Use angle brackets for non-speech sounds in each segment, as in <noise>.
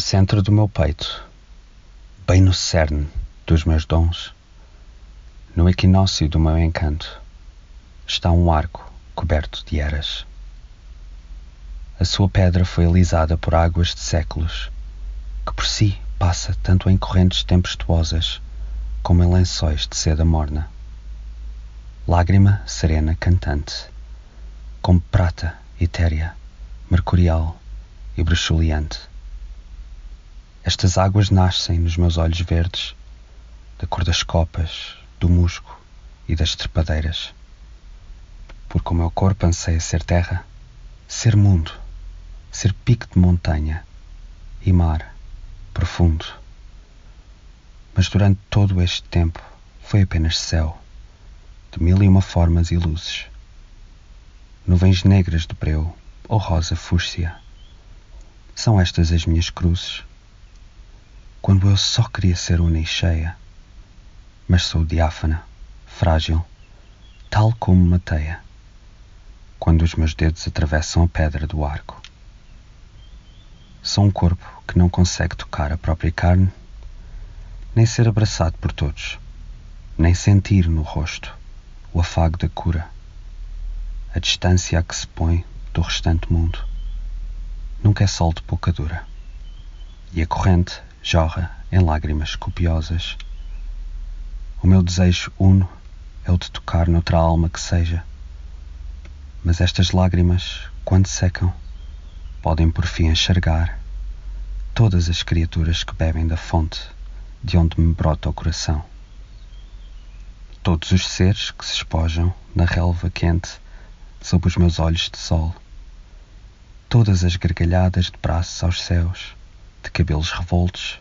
centro do meu peito, bem no cerne dos meus dons, no equinócio do meu encanto, está um arco coberto de eras. A sua pedra foi alisada por águas de séculos, que por si passa tanto em correntes tempestuosas como em lençóis de seda morna. Lágrima serena cantante, como prata etérea, mercurial e bruxuleante. Estas águas nascem nos meus olhos verdes, da cor das copas, do musgo e das trepadeiras. Porque o meu corpo anseia ser terra, ser mundo, ser pico de montanha e mar profundo. Mas durante todo este tempo foi apenas céu, de mil e uma formas e luzes. Nuvens negras de breu ou rosa fúcsia. São estas as minhas cruzes quando eu só queria ser una e cheia, mas sou diáfana, frágil, tal como uma teia, quando os meus dedos atravessam a pedra do arco. Sou um corpo que não consegue tocar a própria carne, nem ser abraçado por todos, nem sentir no rosto o afago da cura, a distância a que se põe do restante mundo. Nunca é sol de pouca dura, e a corrente jorra em lágrimas copiosas. O meu desejo uno é o de tocar noutra alma que seja. Mas estas lágrimas, quando secam, podem por fim enxergar todas as criaturas que bebem da fonte de onde me brota o coração. Todos os seres que se espojam na relva quente sob os meus olhos de sol. Todas as gargalhadas de braços aos céus de cabelos revoltos,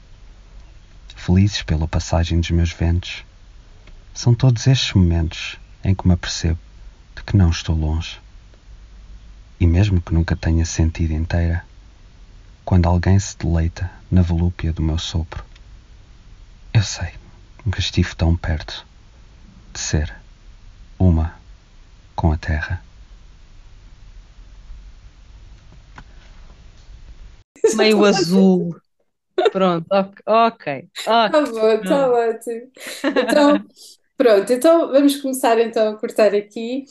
felizes pela passagem dos meus ventos. São todos estes momentos em que me apercebo de que não estou longe. E mesmo que nunca tenha sentido inteira, quando alguém se deleita na volúpia do meu sopro, eu sei que estive tão perto de ser uma com a terra. Meio <laughs> azul. Pronto, ok. Tá bom, tá ótimo. Então, pronto, então vamos começar então a cortar aqui.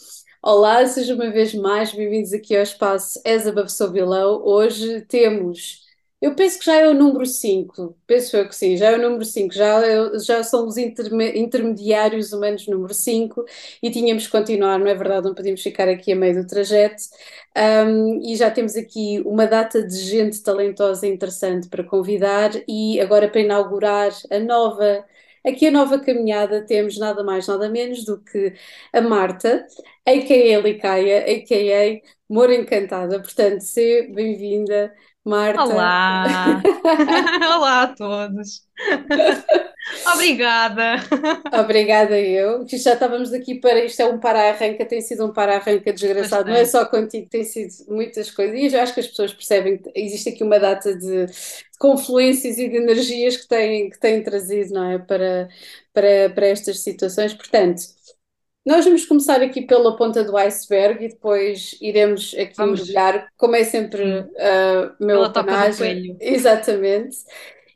Olá, sejam uma vez mais bem-vindos aqui ao espaço As Above Below. Hoje temos eu penso que já é o número 5, penso eu que sim, já é o número 5, já, já são os intermediários humanos número 5 e tínhamos que continuar, não é verdade? Não podíamos ficar aqui a meio do trajeto. Um, e já temos aqui uma data de gente talentosa e interessante para convidar, e agora para inaugurar a nova. Aqui a nova caminhada temos nada mais, nada menos do que a Marta, a.k.a. Licaia, a.k.a. Mora Encantada. Portanto, seja bem-vinda Marta. Olá! <laughs> Olá a todos! Obrigada! Obrigada eu. Já estávamos aqui para. Isto é um para-arranca, tem sido um para-arranca desgraçado, Bastante. não é só contigo, tem sido muitas coisas. E eu acho que as pessoas percebem que existe aqui uma data de, de confluências e de energias que têm, que têm trazido, não é? Para, para, para estas situações. Portanto. Nós vamos começar aqui pela ponta do iceberg e depois iremos aqui vamos. mergulhar, como é sempre uh, meu apanagem. <laughs> Exatamente.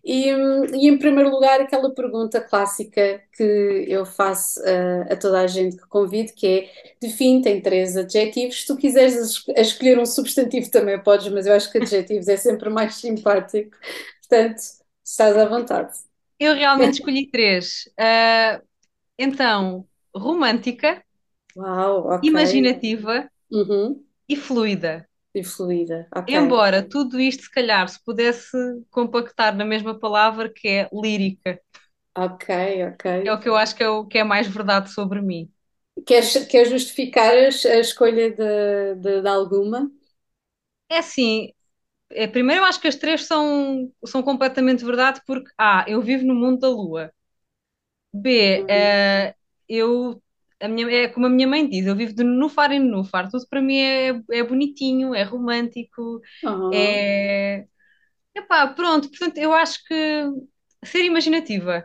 E, e, em primeiro lugar, aquela pergunta clássica que eu faço uh, a toda a gente que convido, que é define, tem três adjetivos. Se tu quiseres es escolher um substantivo também podes, mas eu acho que adjetivos é sempre <laughs> mais simpático. Portanto, estás à vontade. Eu realmente escolhi três. Uh, então, romântica, Uau, okay. imaginativa uhum. e fluida. E fluida, okay. Embora tudo isto, se calhar, se pudesse compactar na mesma palavra que é lírica. Ok, ok. É o que eu acho que é o que é mais verdade sobre mim. Queres, queres justificar a, escolha de, de, de, alguma? É assim, é, primeiro eu acho que as três são, são completamente verdade porque A, eu vivo no mundo da lua. B, uhum. uh, eu a minha, é como a minha mãe diz, eu vivo de nufar em nufar, tudo para mim é, é bonitinho, é romântico, uhum. é. Epá, pronto, portanto, eu acho que ser imaginativa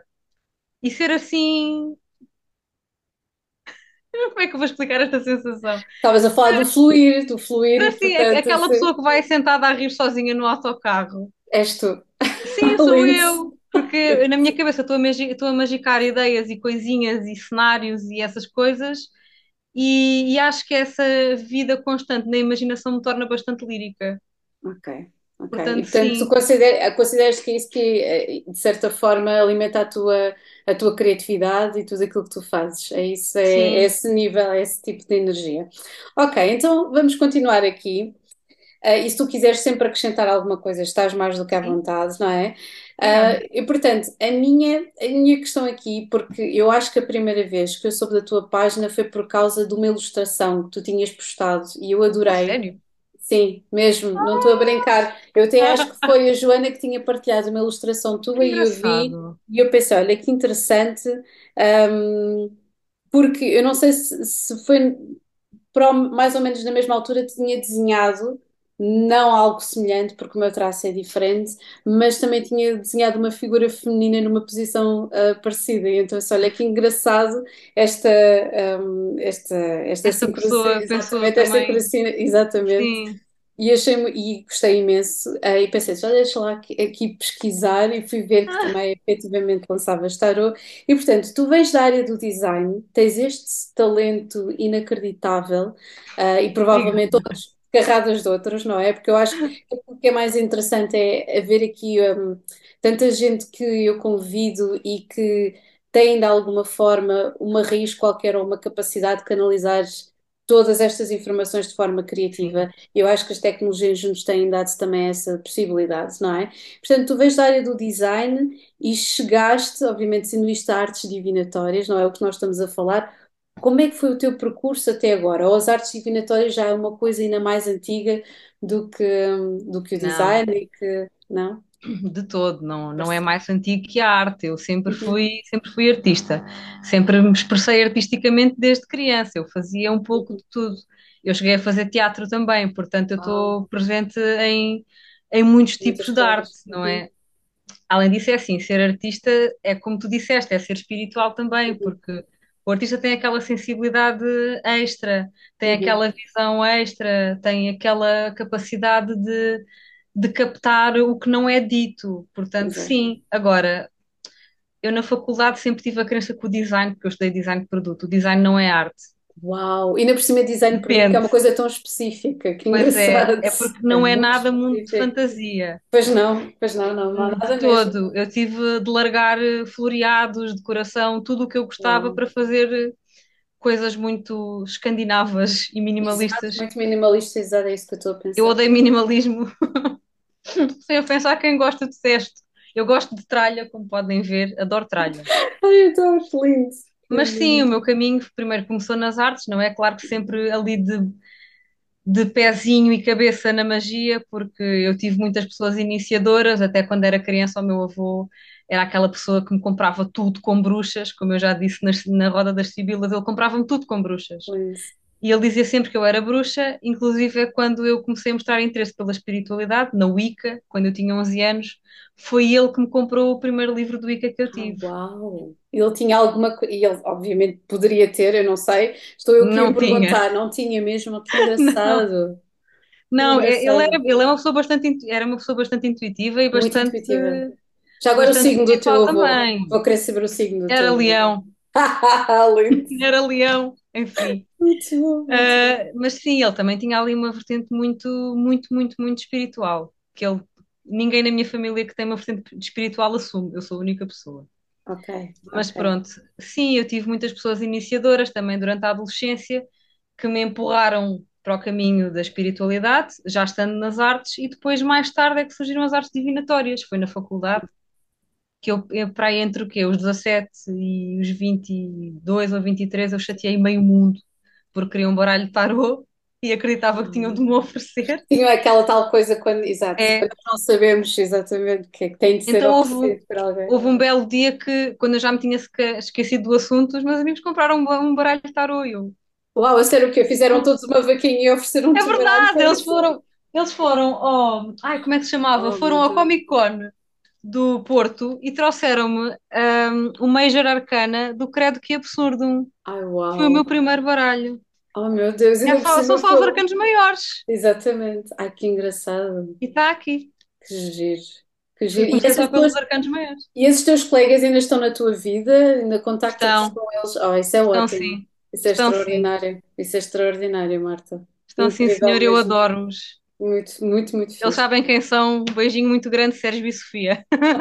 e ser assim. <laughs> Como é que eu vou explicar esta sensação? Estavas a falar do fluir, do fluir. Assim, portanto, aquela assim... pessoa que vai sentada a rir sozinha no autocarro. És tu. Sim, sou eu. Porque na minha cabeça estou a, magi estou a magicar ideias e coisinhas e cenários e essas coisas, e, e acho que essa vida constante na imaginação me torna bastante lírica. Ok. Ok, Portanto, e portanto tu sim, consider- consideras que é isso que eh, de certa forma alimenta a tua, a tua criatividade e tudo aquilo que tu fazes, é isso, é, é esse nível, é esse tipo de energia. Ok, então vamos continuar aqui. Uh, e se tu quiseres sempre acrescentar alguma coisa, estás mais do que à sim. vontade, não é? Uh, e portanto, a minha, a minha questão aqui, porque eu acho que a primeira vez que eu soube da tua página foi por causa de uma ilustração que tu tinhas postado e eu adorei. sério? Sim, mesmo, não estou a brincar. Eu até acho que foi a Joana que tinha partilhado uma ilustração tua e eu vi e eu pensei, olha que interessante, um, porque eu não sei se, se foi mais ou menos na mesma altura tinha desenhado, não algo semelhante, porque o meu traço é diferente, mas também tinha desenhado uma figura feminina numa posição ah, parecida. E então, assim, olha que engraçado esta, ahm, esta, esta Esta pessoa exatamente, esta sincronia, exatamente. Sim. E achei e gostei imenso. Ah, e pensei, já deixa lá aqui, aqui pesquisar e fui ver que Ah, também efetivamente lançavas tarot. E portanto, tu vens da área do design, tens este talento inacreditável, ah, e provavelmente obrigada. outras carradas de outros, não é? Porque eu acho que o que é mais interessante é haver aqui hum, tanta gente que eu convido e que tem de alguma forma uma raiz qualquer ou uma capacidade de canalizar todas estas informações de forma criativa. Eu acho que as tecnologias nos têm dado também essa possibilidade, não é? Portanto, tu vens da área do design e chegaste, obviamente, sendo isto artes divinatórias, não é o que nós estamos a falar. Como é que foi o teu percurso até agora? Ou as artes divinatórias já é uma coisa ainda mais antiga do que, do que o Não. design e que, não? De todo, não, não é mais antigo que a arte. Eu sempre Uhum, fui, sempre fui artista, sempre me expressei artisticamente desde criança. Eu fazia um pouco uhum. de tudo. Eu cheguei a fazer teatro também, portanto, eu estou presente em, em muitos tipos de arte, não Uhum, é? Além disso, é assim, ser artista é como tu disseste, é ser espiritual também, uhum, porque o artista tem aquela sensibilidade extra, tem uhum. aquela visão extra, tem aquela capacidade de, de captar o que não é dito. Portanto, Exato. sim. Agora, eu na faculdade sempre tive a crença que o design, porque eu estudei design de produto, o design não é arte. Uau! E ainda por cima design de produto, que é uma coisa tão específica, que Pois é, engraçado. é porque É não é muito nada mundo de fantasia. Pois não, pois não, não, não há De nada mesmo. todo. Eu tive de largar eh, floreados, decoração, tudo o que eu gostava Uau! para fazer eh, coisas muito escandinavas e Exato, minimalistas. muito minimalista, exato, é isso que eu estou a Eu pensar. odeio minimalismo, <laughs> sem eu pensar quem gosta de cesto. Eu gosto de tralha, como podem ver, adoro tralha. <laughs> Ai, eu estou lindo. Mas sim, o lindo. meu caminho primeiro começou nas artes, não é? Claro que sempre ali de, de pezinho e cabeça na magia, porque eu tive muitas pessoas iniciadoras, até quando era criança, o meu avô era aquela pessoa que me comprava tudo com bruxas, como eu já disse nas- na, roda das Sibilas, ele comprava-me tudo com bruxas. Lindo. E ele dizia sempre que eu era bruxa, inclusive quando eu comecei a mostrar interesse pela espiritualidade, na Wicca, quando eu tinha 11 anos, foi ele que me comprou o primeiro livro do Wicca que eu Ah, tive. uau! Ele tinha alguma coisa, e ele obviamente poderia ter, eu não sei, estou eu que Não tinha, perguntar, não tinha mesmo, que <laughs> não. engraçado, que Não, é- ele era, ele é uma pessoa bastante, era uma pessoa bastante intuitiva e muito bastante, intuitiva. Já agora o signo do teu avô, também. vou querer saber o signo do Era teu leão, <laughs> era leão, enfim. Muito bom. Ah, mas sim, ele também tinha ali uma vertente muito, muito, muito, muito espiritual, que ele, ninguém na minha família que tem uma vertente espiritual assume, eu sou a única pessoa. Ok, Mas ok. pronto, sim, eu tive muitas pessoas iniciadoras também durante a adolescência que me empurraram para o caminho da espiritualidade, já estando nas artes, e depois, mais tarde, é que surgiram as artes divinatórias. Foi na faculdade que eu, eu para entre o quê? Os 17 e os 22 ou 23, eu chateei meio mundo porque queria um baralho de tarô e acreditava que tinham de me oferecer. Tinha aquela tal coisa quando, exato, É, quando não sabemos exatamente o que é que tem de ser então houve, oferecido por alguém. houve um belo dia que, quando eu já me tinha esque- esquecido do assunto, os meus amigos compraram um, ba- baralho de tarô e eu, Uau, a sério o quê? Fizeram todos uma vaquinha e É ofereceram-te o baralho verdade, para eles foram, eles foram ao, ai, como é que se chamava? Oh, Foram ao. Comic Con do Porto e trouxeram-me um, o Major Arcana do Credo que Absurdum. Ai, Foi o uau. meu primeiro baralho. Oh, meu Deus, É só- são só os arcanos maiores. Exatamente. Ai, que engraçado. E está aqui. Que giro. Que giro. E só pelos arcanos maiores. e esses teus colegas ainda estão na tua vida? Ainda contactas com eles? Oh, isso é estão ótimo. sim, Isso é estão sim, extraordinário. Isso é extraordinário, Marta. estão sim, Incrível senhor, eu mesmo. Muito, muito, muito Eles fixe. sabem quem são. Um beijinho muito grande, Sérgio e Sofia. <laughs>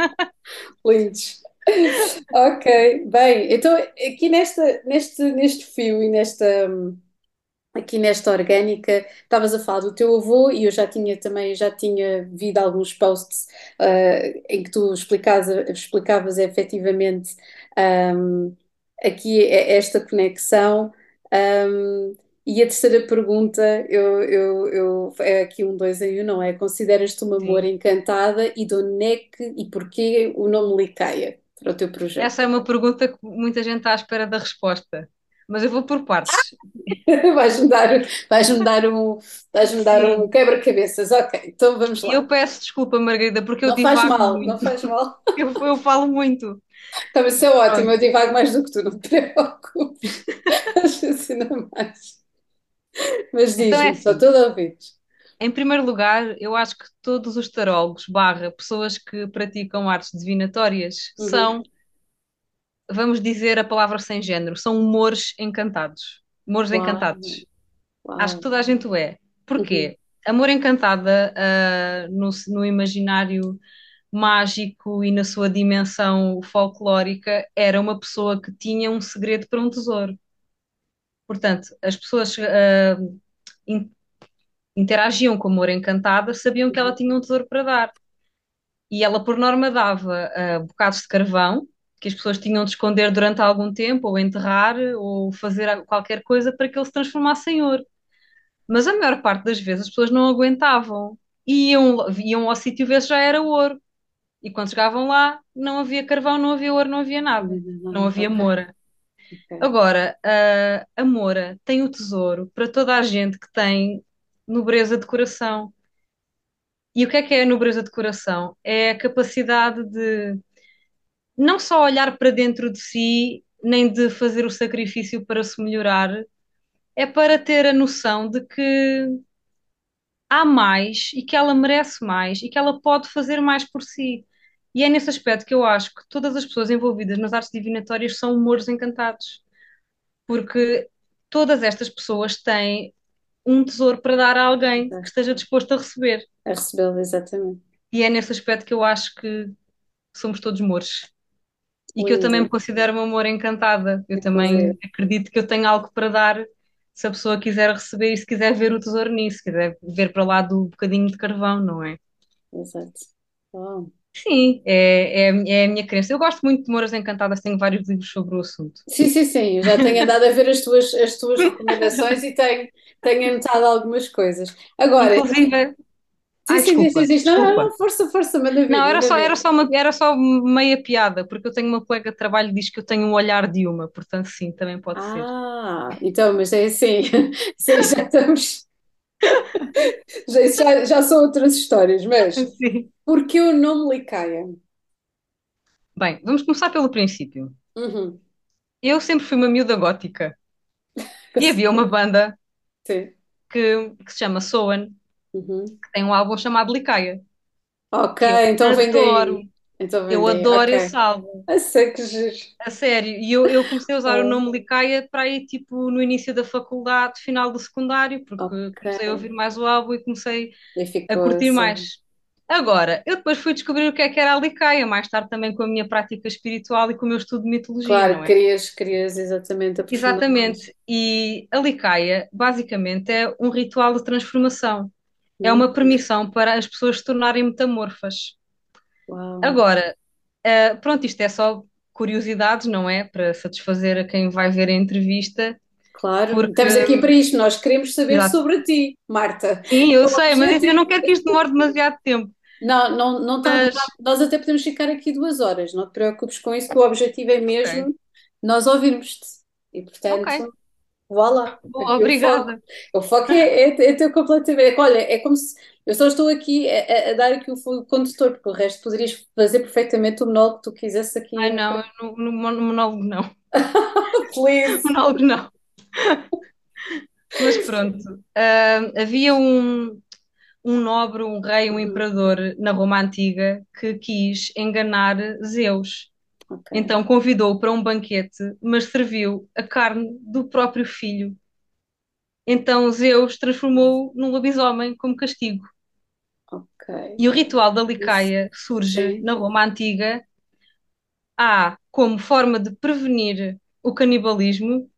Lindos. Ok, bem, então aqui nesta, neste, neste fio e nesta, aqui nesta orgânica, estavas a falar do teu avô e eu já tinha também, já tinha visto alguns posts ah, em que tu explicavas, explicavas efetivamente hum, aqui é- esta conexão. Hum, e a terceira pergunta, eu, eu, eu, é aqui um dois em um, não é? Consideras-te uma amor encantada e de onde é que e porquê o nome Licaia para o teu projeto? Essa é uma pergunta que muita gente está à espera da resposta. Mas eu vou por partes. <laughs> Vais-me dar, vais-me dar um, vais-me dar um quebra-cabeças. Ok, então vamos lá. eu peço desculpa, Margarida, porque eu Não faz divago mal, não muito. faz mal. <laughs> Eu, eu falo muito. Mas isso é ótimo, eu divago mais do que tu, não te preocupes. <laughs> Ainda mais. <laughs> Mas Então é assim. todo ouvidos. Em primeiro lugar, eu acho que todos os tarólogos, barra, pessoas que praticam artes divinatórias, Uhum. são, vamos dizer a palavra sem género, são humores encantados. Humores Uau, encantados. Acho que toda a gente o é. Uhum. Porquê? Amor encantada, ah, no, no imaginário mágico e na sua dimensão folclórica, era uma pessoa que tinha um segredo para um tesouro. Portanto, as pessoas ah, in- interagiam com Amor Encantada, sabiam que ela tinha um tesouro para dar. E ela, por norma, dava ah, bocados de carvão que as pessoas tinham de esconder durante algum tempo, ou enterrar, ou fazer a- qualquer coisa para que ele se transformasse em ouro. Mas a maior parte das vezes as pessoas não aguentavam. E iam, iam ao sítio ver se já era ouro. E quando chegavam lá, não havia carvão, não havia ouro, não havia nada. Não havia moura. Agora, a, a moura tem o tesouro para toda a gente que tem nobreza de coração. E o que é que é a nobreza de coração? É a capacidade de não só olhar para dentro de si, nem de fazer o sacrifício para se melhorar, é para ter a noção de que há mais e que ela merece mais e que ela pode fazer mais por si. E é nesse aspecto que eu acho que todas as pessoas envolvidas nas artes divinatórias são humores encantados, porque todas estas pessoas têm um tesouro para dar a alguém que esteja disposto a receber. A recebê-lo, exatamente. E é nesse aspecto que eu acho que somos todos mouros. E que eu também me Lindo, considero uma amor encantada. Eu também acredito que eu tenho algo para dar se a pessoa quiser receber e se quiser ver o tesouro nisso, se quiser ver para lá do bocadinho de carvão, não é? Exato. Uau. Sim, é, é, é a minha crença. Eu gosto muito de Moras Encantadas, tenho vários livros sobre o assunto. Sim, sim, sim. Eu já tenho andado a ver as tuas, as tuas recomendações e tenho, tenho anotado algumas coisas. Agora, Inclusive, sim, ai, sim, desculpa, diz, diz. Não, não, força, força, manda ver, Não, era só, era só uma, era só meia piada, porque eu tenho uma colega de trabalho que diz que eu tenho um olhar de uma, portanto, sim, também pode ser. Ah, então, mas é assim, <laughs> sim, já estamos, <laughs> já, já, são outras histórias, mas <laughs> Sim. porquê o nome Licaia? Bem, vamos começar pelo princípio. Uhum, Eu sempre fui uma miúda gótica e havia uma banda sim, que, que se chama Soan, uhum. que tem um álbum chamado Licaia, Ok, que eu então vem daí, então eu adoro ok. esse álbum. Eu sei que giro. A sério, e eu, eu comecei a usar o Oh, nome Licaia para aí, tipo, no início da faculdade, final do secundário, porque comecei a ouvir mais o álbum e comecei e a curtir assim. mais. Agora, eu depois fui descobrir o que é que era a Licaia, mais tarde também com a minha prática espiritual e com o meu estudo de mitologia, Claro, é? querias, querias exatamente mais. Exatamente. E a Licaia, basicamente, é um ritual de transformação. É Hum, uma permissão para as pessoas se tornarem metamorfas. Uau, Agora, eh, pronto, isto é só curiosidades, não é? Para satisfazer a quem vai ver a entrevista, claro, porque, estamos aqui para isto, nós queremos saber exato. sobre ti, Marta. Sim, eu O sei, mas eu não quero que isto demore demasiado tempo. Não, não, não está Mas, Nós até podemos ficar aqui duas horas, não te preocupes com isso, que o objetivo é mesmo nós ouvirmos-te. E portanto, vá lá. Boa, Aqui o foco, obrigada. o foco é, é, é teu completamente. Olha, é como se eu só estou aqui a, a- dar aqui o fio condutor, porque o resto poderias fazer perfeitamente o monólogo que tu quisesse aqui. Ai, não, no, no no monólogo não. <laughs> Please. Monólogo não. Mas pronto, ah, havia um, um nobre, um rei, um Uhum. imperador na Roma Antiga que quis enganar Zeus. Ok. Então convidou-o para um banquete, mas serviu a carne do próprio filho. Então Zeus transformou-o num lobisomem como castigo. Ok. E o ritual da licaia surge Sim. na Roma Antiga, A, como forma de prevenir o canibalismo,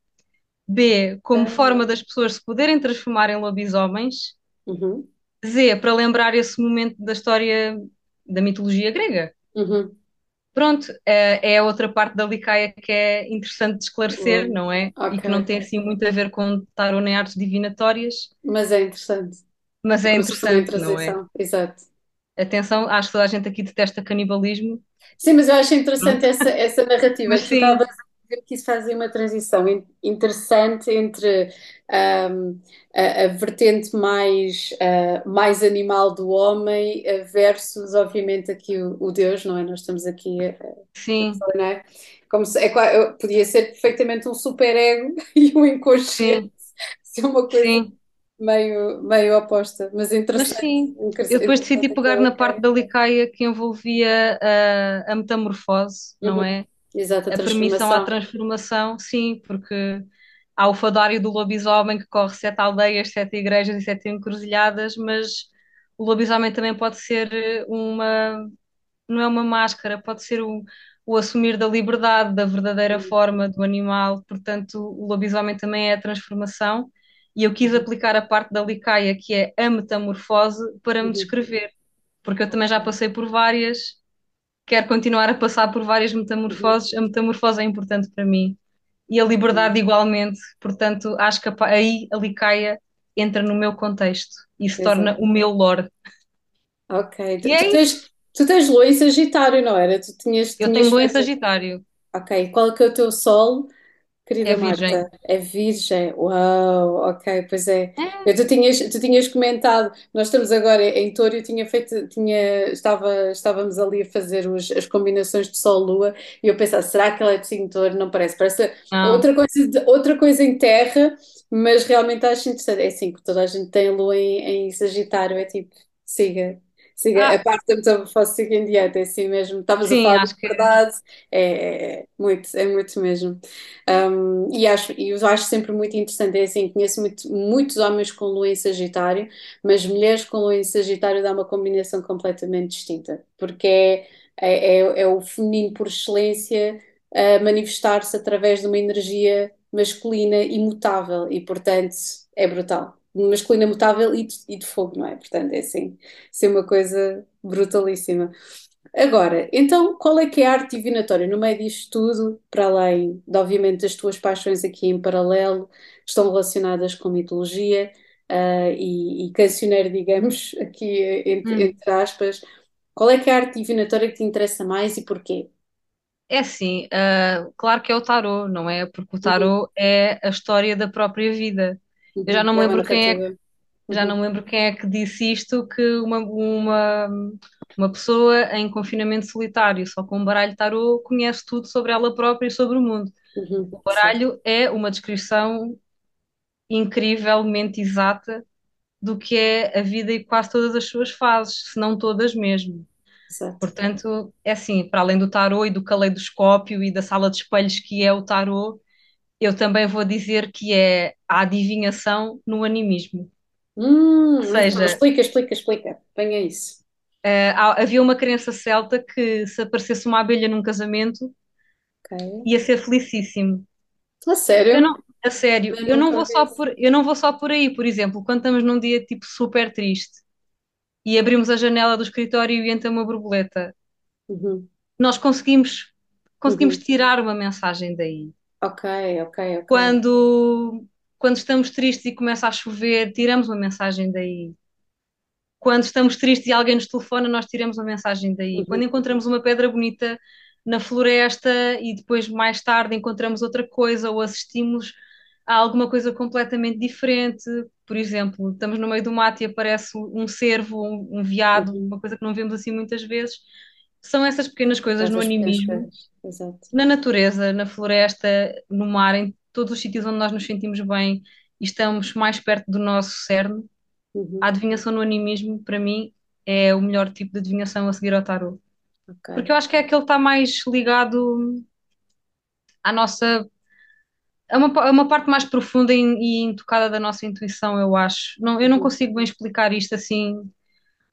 B, como Ah. forma das pessoas se poderem transformar em lobisomens, Uhum. Z, para lembrar esse momento da história da mitologia grega. Uhum. Pronto, é, é outra parte da Licaia que é interessante de esclarecer, Boa. não é? E Ok, que não tem assim muito a ver com tarot nem artes divinatórias, Mas é interessante. mas é interessante, não é? Exato. Atenção, acho que toda a gente aqui detesta canibalismo. Sim, mas eu acho interessante essa, essa narrativa <laughs> Mas sim. Que isso faz aí uma transição in- interessante entre ahm, a, a vertente mais, ah, mais animal do homem ah, versus, obviamente, aqui o, o Deus, não é? Nós estamos aqui a, Sim, não é? Como se, é, podia ser perfeitamente um superego <laughs> e um inconsciente, ser uma coisa sim. meio, meio oposta, mas Mas interessante. sim, interessante eu depois decidi pegar na parte da Licaia que envolvia a, a metamorfose, não Uhum. é? Exato, a A permissão à transformação. sim, porque há o fadário do lobisomem que corre sete aldeias, sete igrejas e sete encruzilhadas, mas o lobisomem também pode ser uma, não é uma máscara, pode ser o, o assumir da liberdade, da verdadeira Uhum. forma do animal, portanto, o lobisomem também é a transformação. E eu quis Uhum. aplicar a parte da Licaia, que é a metamorfose, para me Uhum. descrever, porque eu também já passei por várias, quero continuar a passar por várias Uhum. metamorfoses. A metamorfose é importante para mim e a liberdade igualmente, portanto, acho que aí a Licaia entra no meu contexto e se torna Exato. o meu lore. Ok. Tu, tu é isso. tens, tu tens lua em Sagitário, não era? Tu tinhas, Eu tinhas tenho lua em. Sagitário, Ok. Qual é que é o teu sol, querida é virgem. Marta? É Virgem. Uau, ok, pois é. É, tu tinhas, tu tinhas comentado, nós estamos agora em Touro, eu tinha feito, tinha, estava, estávamos ali a fazer os, as combinações de Sol-Lua e eu pensava, será que ela é de signo Touro? Não parece, parece não. outra coisa, outra coisa em terra, mas realmente acho interessante. É assim, que toda a gente tem Lua em, em Sagitário, é tipo, siga. Siga, a Ah, parte da metamorfose siga em diante, é assim mesmo. Estavas a falar de que é. verdade, é, é, é muito, é muito mesmo. Um, e acho, e eu acho sempre muito interessante, é assim, conheço muito- muitos homens com lua em Sagitário, mas mulheres com lua em Sagitário dá uma combinação completamente distinta, porque é, é, é, é o feminino por excelência a manifestar-se através de uma energia masculina imutável e, portanto, é brutal. Masculina mutável e de, e de fogo, não é? Portanto, é assim, ser uma coisa brutalíssima. Agora, então, qual é que é a arte divinatória no meio disto tudo, para além de, obviamente, das tuas paixões aqui em paralelo, que estão relacionadas com mitologia, ah, e, e cancioneiro, digamos, <laughs> aqui entre, Hum. entre aspas, qual é que é a arte divinatória que te interessa mais e porquê? É assim, ah, claro que é o tarô, não é? Porque o Uhum, tarô é a história da própria vida. Eu já não me lembro quem é já não me lembro quem é que disse isto, que uma, uma, uma pessoa em confinamento solitário, só com um baralho tarô, conhece tudo sobre ela própria e sobre o mundo. uhum, O certo. baralho é uma descrição incrivelmente exata do que é a vida e quase todas as suas fases, se não todas mesmo. Exato. Portanto, é assim, para além do tarô e do caleidoscópio e da sala de espelhos que é o tarô, eu também vou dizer que é a adivinhação no animismo. Hum, Ou seja, Explica, explica, explica. Venha isso. há- havia uma crença celta que se aparecesse uma abelha num casamento Ok. ia ser felicíssimo. A Eu sério? não, a sério, Eu eu não vou só por, eu não vou só por aí, por exemplo, quando estamos num dia tipo super triste e abrimos a janela do escritório e entra uma borboleta, Uhum, nós conseguimos conseguimos uhum. tirar uma mensagem daí. Ok, ok, ok. Quando quando estamos tristes e começa a chover, tiramos uma mensagem daí. Quando estamos tristes e alguém nos telefona, nós tiramos uma mensagem daí. Quando Uhum, encontramos uma pedra bonita na floresta e depois mais tarde encontramos outra coisa ou assistimos a alguma coisa completamente diferente, por exemplo, estamos no meio do mato e aparece um cervo, um, um veado, uhum. uma coisa que não vemos assim muitas vezes. São essas pequenas coisas no Essas pequenas animismo, na natureza, na floresta, no mar, em todos os sítios onde nós nos sentimos bem e estamos mais perto do nosso cerne Uhum. A adivinhação no animismo, para mim, é o melhor tipo de adivinhação a seguir ao tarot. Ok. Porque eu acho que é aquele que está mais ligado à nossa. É uma, é uma parte mais profunda e, e intocada da nossa intuição, eu acho. Não, eu não Uhum. consigo bem explicar isto assim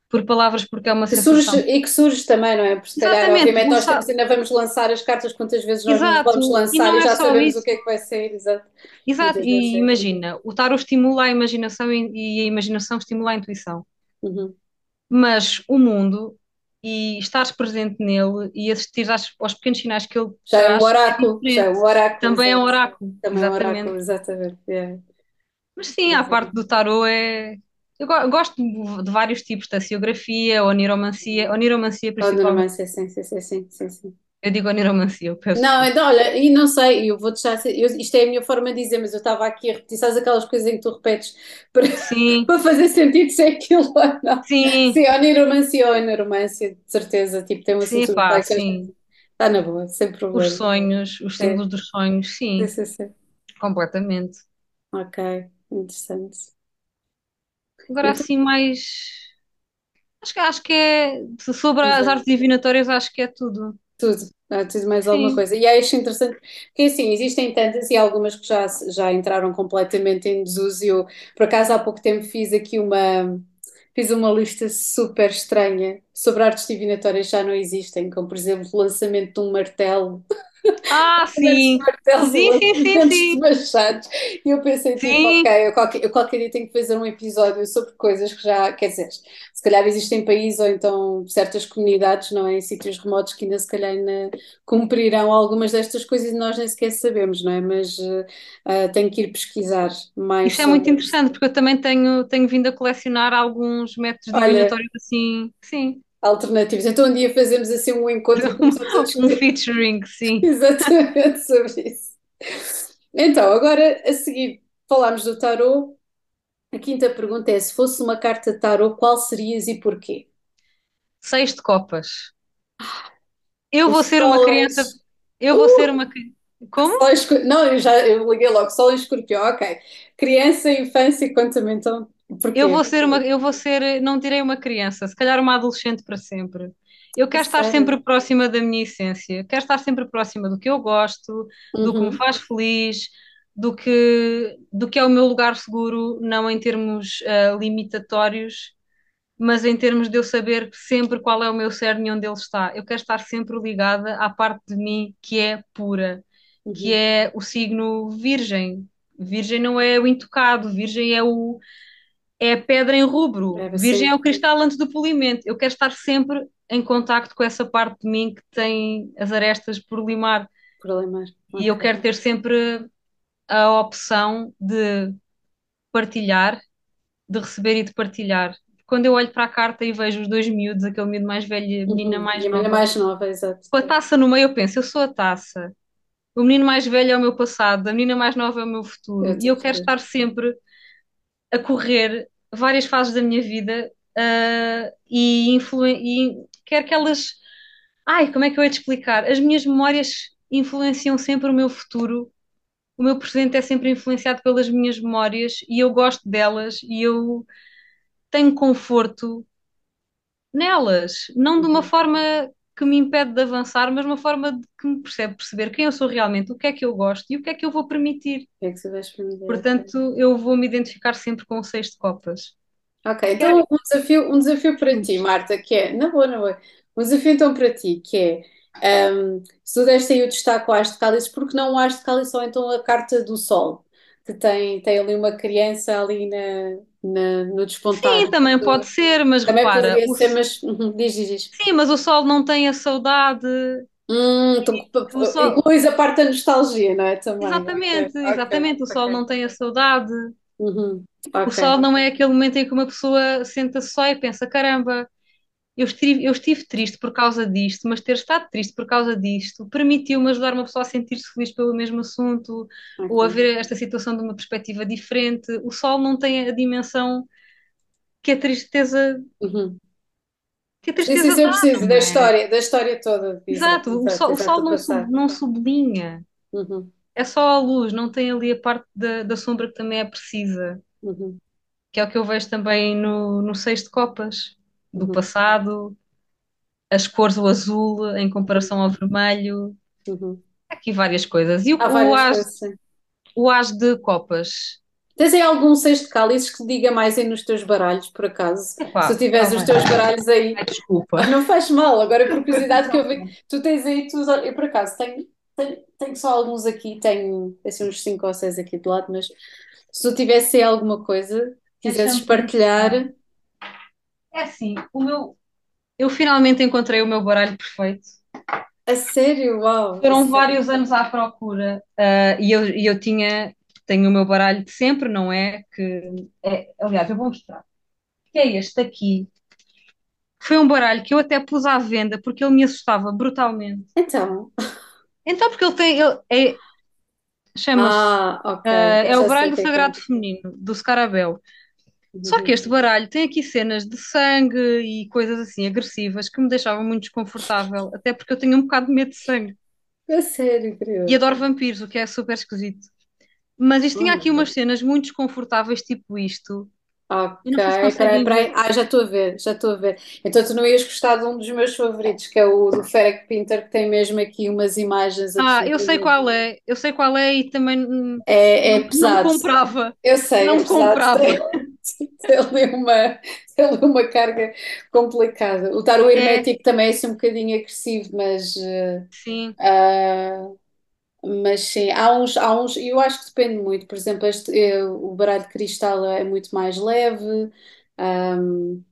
por palavras, porque é uma Que sensação. surge, e que surge também, não é? Porque se calhar, Exatamente, obviamente, nós temos, ainda vamos lançar as cartas quantas vezes nós Exato, vamos e lançar e é já só sabemos isso. o que é que vai sair, exato. Exato, vezes e é. imagina, o tarot estimula a imaginação e, e a imaginação estimula a intuição. Uhum. Mas o mundo e estares presente nele e assistir às- aos pequenos sinais que ele Já é um é oráculo, já é um oráculo, Também é um oráculo, Também é um exatamente. oráculo, exatamente. yeah. Mas sim, a parte do tarot é. Eu go- gosto de vários tipos, da onigrafia, oniromancia, oniromancia principalmente. sim, sim, sim, sim, sim, sim, sim. Eu digo oniromancia, eu peço Não, então, olha, e não sei, eu vou deixar, eu, isto é a minha forma de dizer, mas eu estava aqui a repetir, sabes aquelas coisas em que tu repetes para, <laughs> para fazer sentido se é aquilo ou não. sim, Sim, oniromancia ou anoromância, de certeza, tipo, tem uma sim, pá, sim. está na boa, sem Os problema. sonhos, os símbolos dos sonhos, sim, sim, sim, sim. completamente. Ok, interessante. Agora assim mais. Acho que, acho que é. Sobre as artes divinatórias, acho que é tudo. Tudo, há tudo mais alguma Sim. coisa. E acho interessante, porque assim, existem tantas e algumas que já, já entraram completamente em desuso. E Eu, por acaso, há pouco tempo fiz aqui uma, fiz uma lista super estranha sobre artes divinatórias que já não existem, como por exemplo o lançamento de um martelo Ah, <laughs> sim. Sim, sim, sim, de. E eu pensei, tipo, Sim. ok, eu qualquer, eu qualquer dia tenho que fazer um episódio sobre coisas que já, quer dizer, se calhar existem países ou então certas comunidades, não é? Em sítios remotos que ainda se calhar ainda cumprirão algumas destas coisas e nós nem sequer sabemos, não é? Mas ah, tenho que ir pesquisar mais Isso é muito sobre interessante, porque eu também tenho, tenho vindo a colecionar alguns métodos Olha, divinatórios assim. Sim. Alternativos. Então um dia fazemos assim um encontro <laughs> Um featuring, sim. <laughs> exatamente sobre isso. Então, agora a seguir falámos do tarot. A quinta pergunta é: se fosse uma carta de tarot, qual serias e porquê? Seis de copas. Eu O vou ser uma Sol em, criança. Eu vou ser uma. Como? Não, eu já eu liguei logo, Sol em escorpião, ok. Criança, infância e conta-me então porquê? Eu vou ser uma. Eu vou ser. Não direi uma criança, se calhar uma adolescente para sempre. Eu quero estar sempre próxima da minha essência. Quero estar sempre próxima do que eu gosto, do que me Uhum, faz feliz, do que, do que é o meu lugar seguro, não em termos ah, limitatórios, mas em termos de eu saber sempre qual é o meu cerne e onde ele está. Eu quero estar sempre ligada à parte de mim que é pura, que uhum. é o signo virgem. Virgem não é o intocado, virgem é o é a pedra em rubro. É, Virgem é o cristal antes do polimento. Eu quero estar sempre em contacto com essa parte de mim que tem as arestas por limar. problemas. E eu quero ter sempre a opção de partilhar, de receber e de partilhar. Quando eu olho para a carta e vejo os dois miúdos, aquele miúdo mais velho e a menina Uhum. mais E a menina nova, mais nova, exato. com a taça no meio, eu penso, eu sou a taça. O menino mais velho é o meu passado, a menina mais nova é o meu Eu futuro. E te eu quero estar sempre a correr várias fases da minha vida ah, e, influ e quero que elas. Ai, como é que eu ia te explicar? As minhas memórias influenciam sempre o meu futuro. O meu presente é sempre influenciado pelas minhas memórias e eu gosto delas e eu tenho conforto nelas. Não de uma Uhum. forma que me impede de avançar, mas uma forma de que me percebe perceber quem eu sou realmente, o que é que eu gosto e o que é que eu vou permitir. O que é que tu vais permitir? Portanto, eu vou me identificar sempre com o seis de copas. Ok, então um desafio, um desafio para ti, Marta, que é, na boa, na boa, um desafio então para ti, que é, um, se tu deste aí o destaque ao As de Cálice, porque não o As de Cálice ou então a Carta do Sol, que tem, tem ali uma criança ali na, na- no despontar. Sim, também pode ser, mas Também repara, poderia o ser, mas <laughs> uhum, diz, diz, diz. sim, mas o sol não tem a saudade. Hum, então, O sol, incluís a parte da nostalgia, não é? Também, exatamente, ok, exatamente, o sol ok. não tem a saudade. Uhum, O sol não é aquele momento em que uma pessoa senta-se só e pensa: caramba, eu estive, eu estive triste por causa disto, mas ter estado triste por causa disto permitiu-me ajudar uma pessoa a sentir-se feliz pelo mesmo assunto ou a ok. ver esta situação de uma perspectiva diferente. O sol não tem a dimensão que a tristeza, Uhum. que a tristeza sim, eu preciso não da é? história, da história toda. Exato, Exato, o exato, sol, o sol exato, não, sub- não sublinha, Uhum, é só a luz, não tem ali a parte da, da sombra que também é precisa, uhum. que é o que eu vejo também no, no seis de copas, do Uhum. passado, as cores, o azul em comparação ao vermelho, Uhum. aqui várias coisas. E o, o as, coisas, o as de copas, Tens aí algum seis de cálices que te diga mais aí nos teus baralhos, por acaso? Epá, Se tivesse os teus baralhos aí. Ai, desculpa. Não faz mal, agora por curiosidade que eu vi. <laughs> Tu tens aí, tu, eu por acaso tenho, tenho, tenho só alguns aqui, tenho assim, uns 5 ou 6 aqui do lado, mas se tu tivesse aí alguma coisa, quisesses partilhar. É assim, o meu, eu finalmente encontrei o meu baralho perfeito. A sério, uau! Foram sério. vários anos à procura, ah, e eu, e eu tinha, tenho o meu baralho de sempre, não é? Que é, aliás, eu vou mostrar. Que é este aqui. Foi um baralho que eu até pus à venda porque ele me assustava brutalmente. Então, Então, porque ele tem, ele é, chama-se, ah, ok. ah, é já o baralho o que é que é. sagrado feminino, do Scarabeu. Só que este baralho tem aqui cenas de sangue e coisas assim agressivas que me deixavam muito desconfortável, até porque eu tenho um bocado de medo de sangue. A sério, E curioso. adoro vampiros, o que é super esquisito. Mas isto tinha aqui umas cenas muito desconfortáveis, tipo isto. Ok, sei peraí. Ah, já estou a ver, já estou a ver. Então tu não ias gostar de um dos meus favoritos, que é o do Ferek Pinter, que tem mesmo aqui umas imagens Ah, eu sei qual é, eu sei qual é e também É, é não, não pesado. comprava. Eu sei, Não é pesado. comprava. Tem, <laughs> <laughs> tem ali uma, tem ali uma carga complicada. O tarô É, hermético também é assim um bocadinho agressivo, mas, sim, ah, mas sim, há uns, há uns, eu acho que depende muito. Por exemplo, este, eh, o baralho de cristal é muito mais leve. ahm,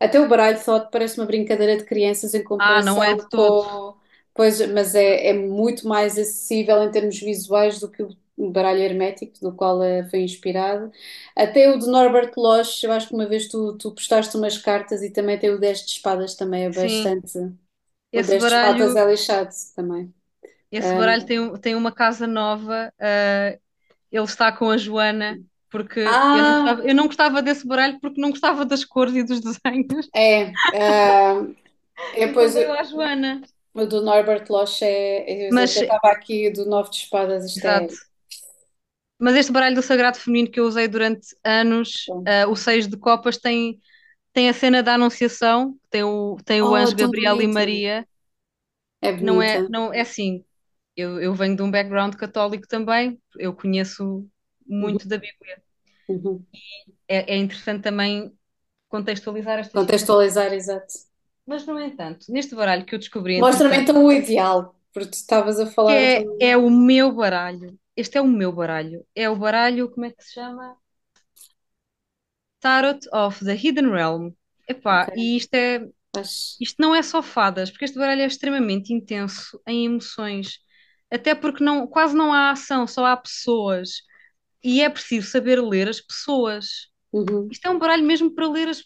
até o baralho Thought parece uma brincadeira de crianças em ah, não é comparação de todo. com. Pois, mas é, é muito mais acessível em termos visuais do que o baralho hermético, do qual eh, foi inspirado. Até o de Norbert Losch, eu acho que uma vez tu, tu postaste umas cartas e também tem o 10 de espadas, também é Sim, bastante. O esse 10 de espadas baralho, é lixado também. esse Ah, baralho tem, tem uma casa nova. ah, ele está com a Joana, porque eu não ah, gostava, eu não gostava desse baralho porque não gostava das cores e dos desenhos. é. ah, é, <laughs> Então pois, dei-o à Joana. o do Norbert Losch é. Eu Mas, estava aqui do 9 de espadas, isto é. Mas este baralho do Sagrado Feminino que eu usei durante anos, ah, o seis de copas, tem, tem a cena da Anunciação, tem o, tem o Oh, anjo Gabriel e bonita. Maria. É Não é, bonita. não é assim. Eu, eu venho de um background católico também, eu conheço Uhum, muito da Bíblia. uhum. É, é interessante também contextualizar estas. Contextualizar, exato. Mas, no entanto, neste baralho que eu descobri, Mostra-me então o ideal, porque tu estavas a falar é, do. é o meu baralho. Este é o meu baralho. É o baralho, como é que se chama? Tarot of the Hidden Realm. Epá, Ok, e isto é, mas. isto não é só fadas, porque este baralho é extremamente intenso em emoções. Até porque não, quase não há ação, só há pessoas. E é preciso saber ler as pessoas. Uhum. Isto é um baralho mesmo para ler as.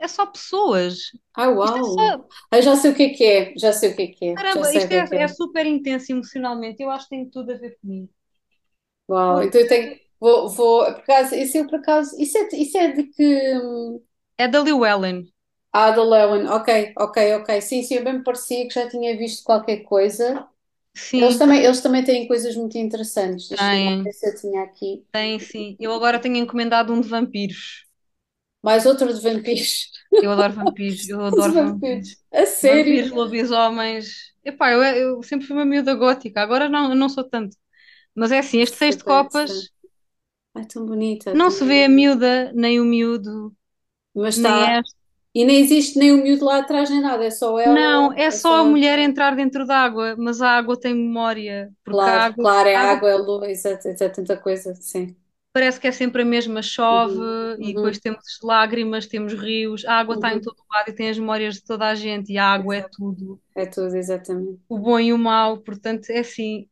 É só pessoas. Ah, Isto é uau! só. Ah, já sei o que é que é, já sei o que é que é, já Caramba, sei o isto que é que é, é é. super intenso emocionalmente. Eu acho que tem tudo a ver comigo. Uau, então eu tenho. Vou, vou, por acaso, isso é por acaso, isso é, isso é de que. é da Llewellyn. Ah, da Lewen, ok, ok, ok. Sim, sim, eu bem me parecia que já tinha visto qualquer coisa. Eles Sim, também, eles também têm coisas muito interessantes. Deixa-me ver se eu tinha aqui. Tem, sim. Eu agora tenho encomendado um de vampiros. Mais outro de vampiros. Eu adoro vampiros. Eu <laughs> Os adoro vampiros. vampiros. A sério? Vampiros, lobisomens. Epá, eu, eu sempre fui uma miúda gótica. Agora não, eu não sou tanto. Mas é assim, este seis de copas Ai, tão bonita, não tão se vê a miúda, nem o miúdo, Mas nem está. E nem existe nem o miúdo lá atrás, nem nada. É só Não, ela. é É só a só. mulher entrar dentro da água, mas a água tem memória, porque a Claro, água, claro, é a água é lua, exato, exato, tanta coisa. Sim. parece que é sempre a mesma, chove Uhum, e depois uhum, temos lágrimas, temos rios, a água está em uhum. todo lado e tem as memórias de toda a gente e a água é Exato. tudo, É tudo, exatamente. o bom e o mau, portanto é assim,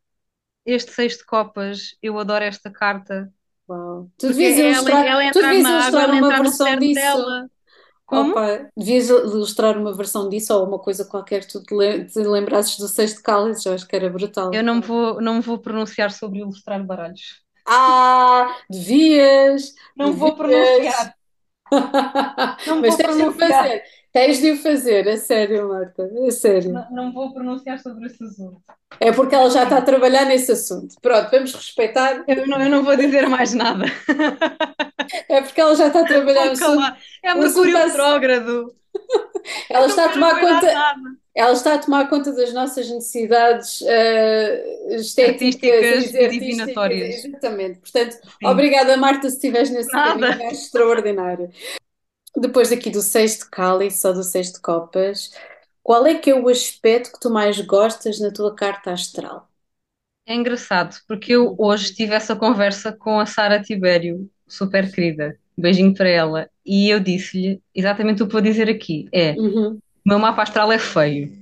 este seis de copas, eu adoro esta carta, Uau. Tu devias é ela, ilustrar, ela tu devias água, ilustrar ela uma versão disso. dela. Como? Opa, devias ilustrar uma versão disso ou uma coisa qualquer que tu te lem- te lembrasses do Seis de Cálices, eu acho que era brutal. Eu não me vou, não vou pronunciar sobre ilustrar baralhos. Ah, devias, Não vou devias. pronunciar. <laughs> Não Mas vou tens de pronunciar. fazer. Tens de o fazer, a sério, Marta, a sério. Não, não vou pronunciar sobre esse assunto. É porque ela já está a trabalhar nesse assunto. Pronto, vamos respeitar. Eu não, eu não vou dizer mais nada. É porque ela já está a trabalhar no assunto. É Mercúrio retrógrado. Ela está a tomar conta. nada. Ela está a tomar conta das nossas necessidades eh, estéticas e divinatórias. Exatamente. Portanto, Sim. obrigada, Marta, se estiveres nesse caminho, acho extraordinário. Depois daqui do de cálice ou do de copas, qual é que é o aspecto que tu mais gostas na tua carta astral? É engraçado, porque eu hoje tive essa conversa com a Sara Tibério, super querida. Beijinho para ela. E eu disse-lhe exatamente o que vou dizer aqui: é, Uhum. meu mapa astral é feio.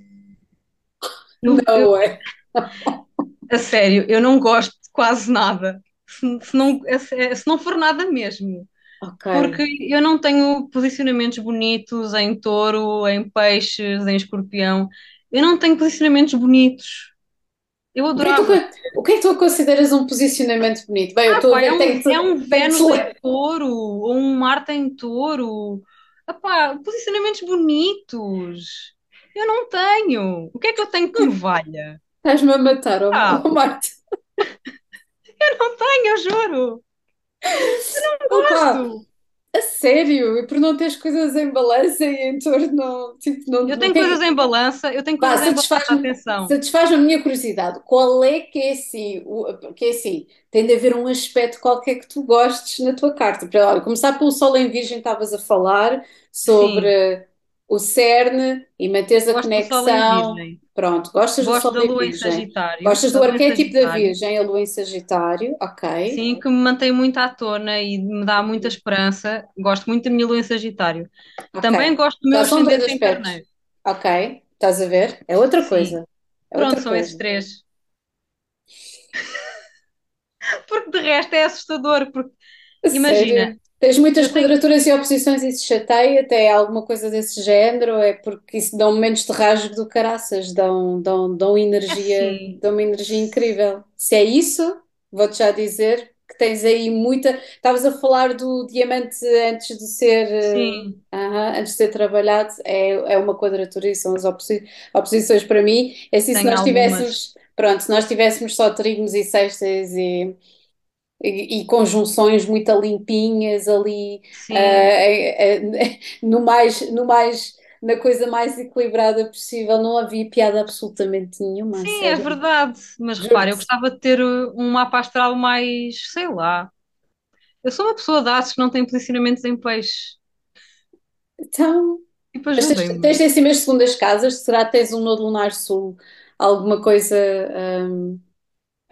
Eu- eu- Não é? <laughs> a sério, eu não gosto de quase nada. Se, se não, se, se não for nada mesmo. Porque eu não tenho posicionamentos bonitos em touro, em peixes, em escorpião. Eu não tenho posicionamentos bonitos. Eu O que, é que tu, o que é que tu consideras um posicionamento bonito? Bem, eu Ah, estou a ver é um, tenho é um Vênus em touro, ou um Marte em touro. Ah, pá, posicionamentos bonitos. Eu não tenho. O que é que eu tenho que me valha? Estás-me a matar, oh, Ah. oh, Marta. <laughs> Eu não tenho, eu juro. Opa, Gosto. a sério? E por não teres coisas em balança e em torno, tipo, não, Eu não tenho tem- coisas em balança, eu tenho Pá, coisas em balança, satisfaz-me atenção. satisfaz a minha curiosidade. Qual é que é assim? o- que é assim? Tem de haver um aspecto qualquer que tu gostes na tua carta. Para, olha, começar pelo Sol em Virgem, estavas a falar sobre o cerne e manteres a conexão. Pronto, gostas do Gosto Sol da Lua em Virgem. Sagitário. Gostas do da arquétipo da. Virgem, a Lua em Sagitário, ok. Sim, que me mantém muito à tona e me dá muita esperança. Gosto muito da minha Lua em Sagitário. Ok. Também gosto do meu dois ascendente em. Carneiro. Ok, estás a ver? É outra Sim. coisa. É Pronto, outra são esses coisa. três. <laughs> Porque de resto é assustador, porque imagina, sério? Tens muitas quadraturas e oposições e isso chateia até alguma coisa desse género? É porque isso dão momentos de rasgo do caraças, dão, dão, dão energia, dão uma energia incrível. Se é isso, vou-te já dizer que tens aí muita. Estavas a falar do diamante antes de ser, aham, antes de ser trabalhado, é, é uma quadratura e são as oposi- oposições para mim. É assim, se nós algumas. tivéssemos, pronto, se nós tivéssemos só trígonos e sextas e e, e conjunções muito limpinhas ali, ah, eh, eh, <laughs> no mais, no mais, na coisa mais equilibrada possível, não havia piada absolutamente nenhuma, sim, é verdade. Mas repara, eu gostava de ter uh, um mapa astral mais, sei lá. Eu sou uma pessoa de aços que não tem posicionamentos em peixe. Então, Tipo, mas tens, tens em cima as segundas casas, será que tens um nodo lunar sul, alguma coisa hum,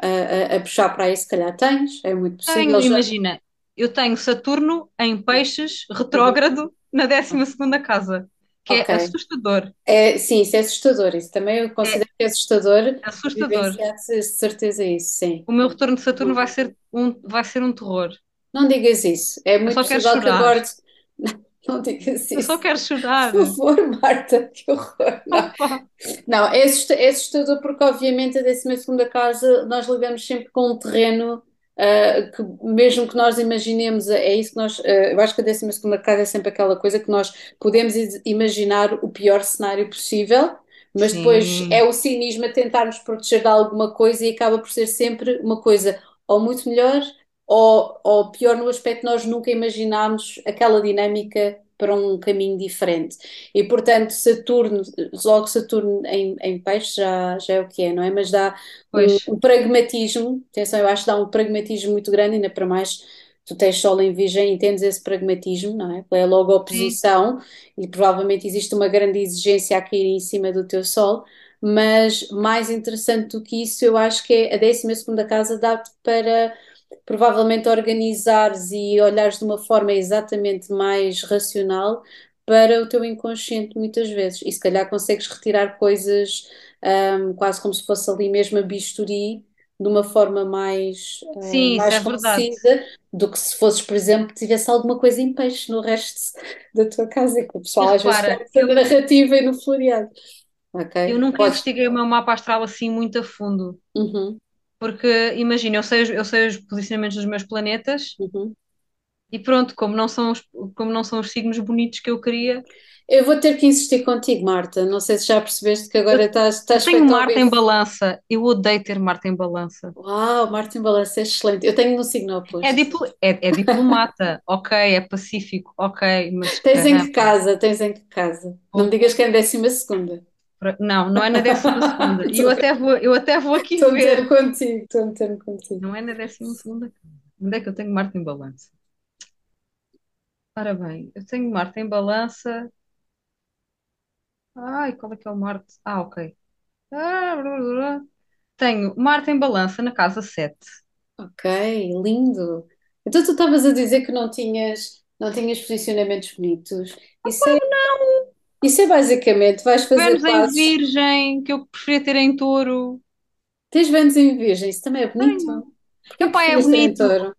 a, a- a puxar para aí? Se calhar tens, é muito Tenho, possível. Já, imagina, eu tenho Saturno em peixes, retrógrado, na 12ª casa, que é ok. assustador. É, sim, isso é assustador, isso também eu considero que é assustador, Assustador. de certeza isso, sim. O meu retorno de Saturno vai ser um, vai ser um terror. Não digas isso. É muito possível que chorar. <laughs> Não digas Eu só quero chorar. Por favor, Marta, que horror. Não, não é é assustador porque, obviamente, a 12ª casa nós lidamos sempre com um terreno ah, que, mesmo que nós imaginemos, é isso que nós. ah, eu acho que a 12ª casa é sempre aquela coisa que nós podemos imaginar o pior cenário possível. Mas depois Sim, é o cinismo a tentar nos proteger de alguma coisa e acaba por ser sempre uma coisa ou muito melhor ou, ou pior no aspecto nós nunca imaginámos aquela dinâmica para um caminho diferente. E portanto, Saturno, logo Saturno em, em peixe já, já é o que é, não é? Mas dá um, um pragmatismo, atenção, eu acho que dá um pragmatismo muito grande, ainda para mais tu tens Sol em Virgem e entendes esse pragmatismo, não é? É logo a sim, oposição e provavelmente existe uma grande exigência a cair em cima do teu Sol. Mas mais interessante do que isso, eu acho que é a 12ª casa dá-te para provavelmente organizares e olhares de uma forma exatamente mais racional para o teu inconsciente muitas vezes. E se calhar consegues retirar coisas ahm, quase como se fosse ali mesmo a bisturi, de uma forma mais, ah, sim, mais é do que se fosses, por exemplo, tivesse alguma coisa em peixe no resto da tua casa, que o pessoal às vezes repara, a eu, narrativa e no floreado. Ok? eu nunca Podes. investiguei o meu mapa astral assim muito a fundo. Uhum, Porque, imagina, eu sei, os- eu sei os posicionamentos dos meus planetas, uhum. E pronto, como não são os, como não são os signos bonitos que eu queria, Eu vou ter que insistir contigo, Marta. Não sei se já percebeste que agora estás, eu estás tenho feito a Marte ouvir. em balança. Eu odeio ter Marte em balança. Uau, Martin Balança é excelente. Eu tenho no signo É, oposto. diplo, é, é diplomata, <laughs> ok, é pacífico, ok, mas Tens em que caramba. casa? Tens em que casa? Não me digas que é em décima segunda. Não, não é na décima segunda. <laughs> E eu até vou, eu até vou aqui Estou ver. contigo, estou a meter contigo. Não é na décima segunda. Onde é que eu tenho Marte em balança? Ora bem, eu tenho Marte em balança. Ai, qual é que é o Marte? Ah, ok. Ah, blá, blá, blá. Tenho Marte em balança na casa 7. Ok, lindo. Então tu estavas a dizer que não tinhas, não tinhas posicionamentos bonitos. Isso é, isso é basicamente, vais fazer Vênus em passos. Virgem, que eu preferia ter em Touro. Tens Vênus em Virgem, isso também é bonito. Tenho. Epá, é preferias ter em bonito. Touro?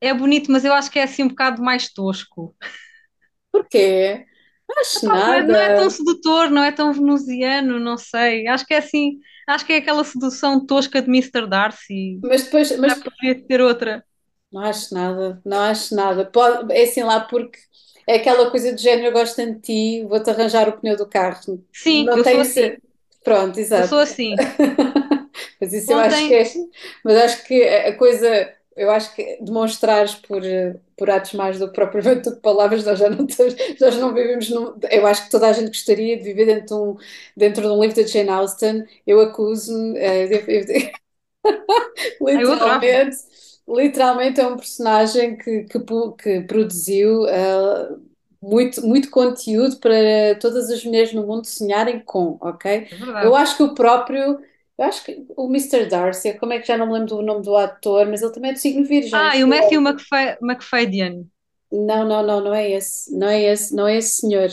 É bonito, mas eu acho que é assim um bocado mais tosco. Porquê? Não acho Epá, não é, não é tão nada. sedutor, não é tão venusiano, não sei. Acho que é assim, acho que é aquela sedução tosca de Mister Darcy. Mas depois, Já mas preferia ter outra. não acho nada, não acho nada. Pode, é assim lá porque é aquela coisa do género, eu gosto tanto de ti, vou-te arranjar o pneu do carro. Sim, Não eu tem sou assim. ser. Pronto, Eu sou exato. assim. <laughs> Mas isso eu acho que é. Mas acho que a coisa. Eu acho que demonstrares por, por atos mais do que propriamente <laughs> do que palavras, nós já não, temos- nós não vivemos num. Eu acho que toda a gente gostaria de viver dentro de um, dentro de um livro de Jane Austen. Eu acuso-me, eh, eu- eu- <laughs> literalmente, literalmente é um personagem que, que, que produziu eh, muito, muito conteúdo para todas as mulheres no mundo sonharem com, ok? É Eu acho que o próprio, eu acho que o Mister Darcy, como é que já não me lembro do nome do ator, mas ele também é do signo Virgem. Ah, e o Matthew McFa McFadyen. Não, não, não, não é esse, não é esse, não é esse senhor.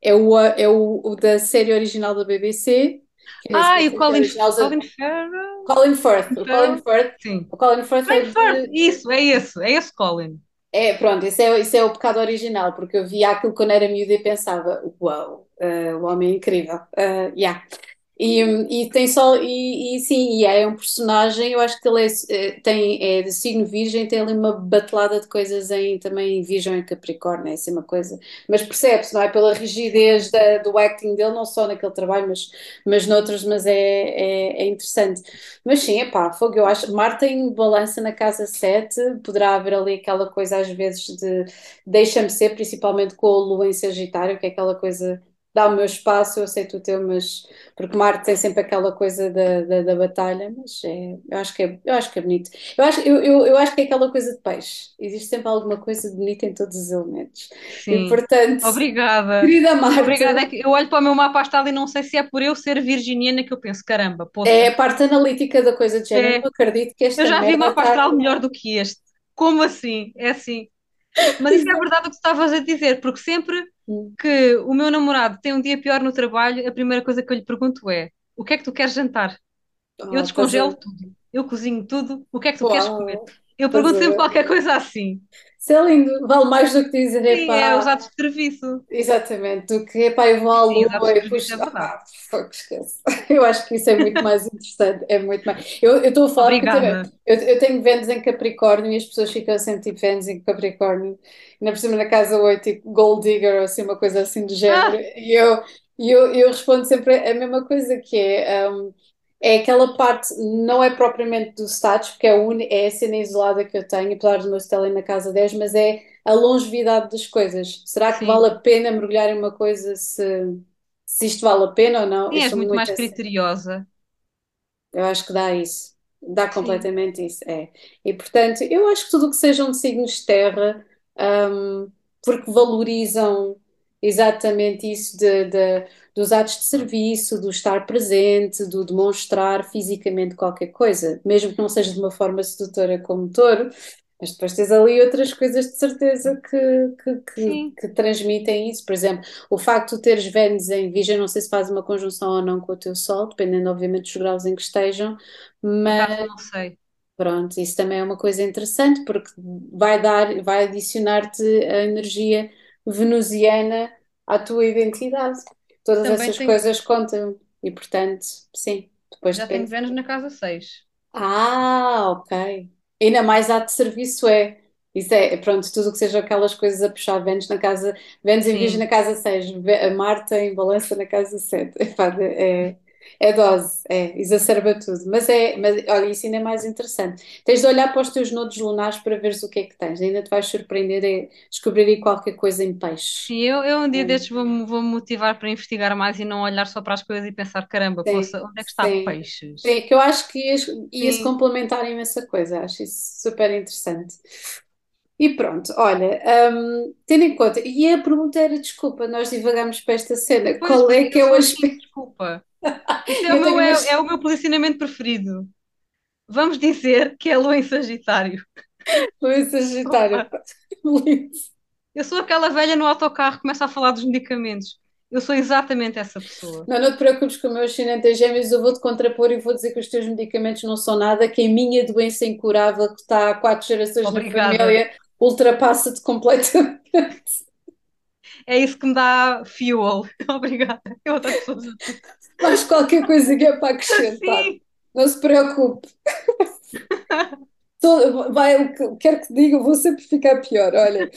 É o, é o, o da série original da BBC, é Ah, a e o Colin, Colin Farrell? Colin Firth. O Colin? Firth, Sim. o Colin Firth é Colin Firth, de, isso, é esse, é esse Colin. É, pronto, isso é, isso é o pecado original, porque eu via aquilo quando era miúda e pensava, uau, eh, o homem é incrível, eh, yeah. E, e tem só, e, e sim, e é um personagem, eu acho que ele é, eh, tem, é de signo virgem, tem ali uma batelada de coisas em também em virgem e capricórnio, é assim uma coisa, mas percebe-se, não é? Pela rigidez da- do acting dele, não só naquele trabalho, mas, mas noutros, mas é, é, é interessante. Mas sim, epá, fogo, eu acho. Marte em balança na casa 7 poderá haver ali aquela coisa às vezes de deixa-me ser, principalmente com a Lua em Sagitário, que é aquela coisa, dá o meu espaço, eu aceito o teu, mas porque Marte tem sempre aquela coisa da, da, da batalha, mas é, eu acho que é, eu acho que é bonito. Eu acho, eu, eu, eu acho que é aquela coisa de peixe. Existe sempre alguma coisa bonita em todos os elementos. E Sim. portanto, Obrigada. querida Marte, Obrigada. É que eu olho para o meu mapa astral e não sei se é por eu ser virginiana que eu penso, caramba, é poça. a parte analítica da coisa de género. É, Não acredito que eu esta já vi mapa está. astral melhor do que este. Como assim? É assim. Mas isso é verdade o que tu estavas a dizer, porque sempre que o meu namorado tem um dia pior no trabalho, a primeira coisa que eu lhe pergunto é: o que é que tu queres jantar? Eu Oh, estás a descongelo tudo, eu cozinho tudo, o que é que tu queres comer? Uau, Eu pergunto a sempre qualquer coisa assim. Isso é lindo, vale mais do que dizer, Sim, é os epá, atos de serviço. exatamente, do que epá, eu vou à lua e é puxo, fogo, esquece. <laughs> Eu acho que isso é muito mais interessante, é muito mais. Eu estou a falar porque eu, também, Obrigada. eu, eu tenho Vênus em Capricórnio e as pessoas ficam sempre tipo Vênus em Capricórnio, ainda por cima na casa 8, tipo Gold Digger ou assim, uma coisa assim do género, Ah, e eu, e eu, eu respondo sempre a mesma coisa que é. hum, É aquela parte, não é propriamente do status, porque é a, uni- é a cena isolada que eu tenho, apesar do meu stellium na casa 10, mas é a longevidade das coisas. Será que vale sim. a pena mergulhar em uma coisa se, se isto vale a pena ou não? Sim, és muito muito mais assim. criteriosa. Eu acho que dá isso. Dá Sim, completamente isso, é. E portanto, eu acho que tudo o que sejam signos de terra, hum, porque valorizam exatamente isso de, de- dos atos de serviço, do estar presente, do demonstrar fisicamente qualquer coisa, mesmo que não seja de uma forma sedutora como touro, mas depois tens ali outras coisas de certeza que, que, que, que transmitem isso. Por exemplo, o facto de teres Vênus em Virgem, não sei se faz uma conjunção ou não com o teu Sol, dependendo obviamente dos graus em que estejam, Por mas não sei. pronto, isso também é uma coisa interessante porque vai dar, vai adicionar-te a energia venusiana à tua identidade. Todas Também essas tenho, coisas contam e portanto, sim, depois já tenho. Vênus na casa 6. Ah, ok. Ainda mais ato de serviço é. Isso é, pronto, tudo o que seja aquelas coisas a puxar Vênus na casa, Vênus em Virgem na casa 6, Ve- a Marta em Balança na casa 7. Epá, <laughs> é, é dose, é, exacerba tudo. Mas é, mas olha, isso ainda é mais interessante. Tens de olhar para os teus nodos lunares para veres o que é que tens. Ainda te vais surpreender e descobrir aí qualquer coisa em peixe. sim, eu, eu um dia Hum, destes vou-me vou-me motivar para investigar mais e não olhar só para as coisas e pensar, caramba, Sim, onde é que está sim. peixes? Sim, que eu acho que ia, ia-se Sim, complementar imensa coisa, acho isso super interessante. E pronto, olha, hum, tendo em conta, e a pergunta era, desculpa, nós divagamos para esta cena, pois, qual é que é o assim, aspecto? desculpa. É o Eu meu, é, é o meu posicionamento preferido. Vamos dizer que é lua em Sagitário. Sagitário, Desculpa. pá. Lindo. Eu sou aquela velha no autocarro que começa a falar dos medicamentos. Eu sou exatamente essa pessoa. Não, não te preocupes com o meu ascendente em gêmeos, eu vou-te contrapor e vou dizer que os teus medicamentos não são nada, que a minha doença incurável, que está há quatro gerações na Obrigada. família, ultrapassa-te completamente. É isso que me dá fuel. <laughs> Obrigada. Eu outra pessoa. Mais qualquer coisa que é para acrescentar. Sim. Não se preocupe. <laughs> Vai, o que quer que diga, vou sempre ficar pior. Olha,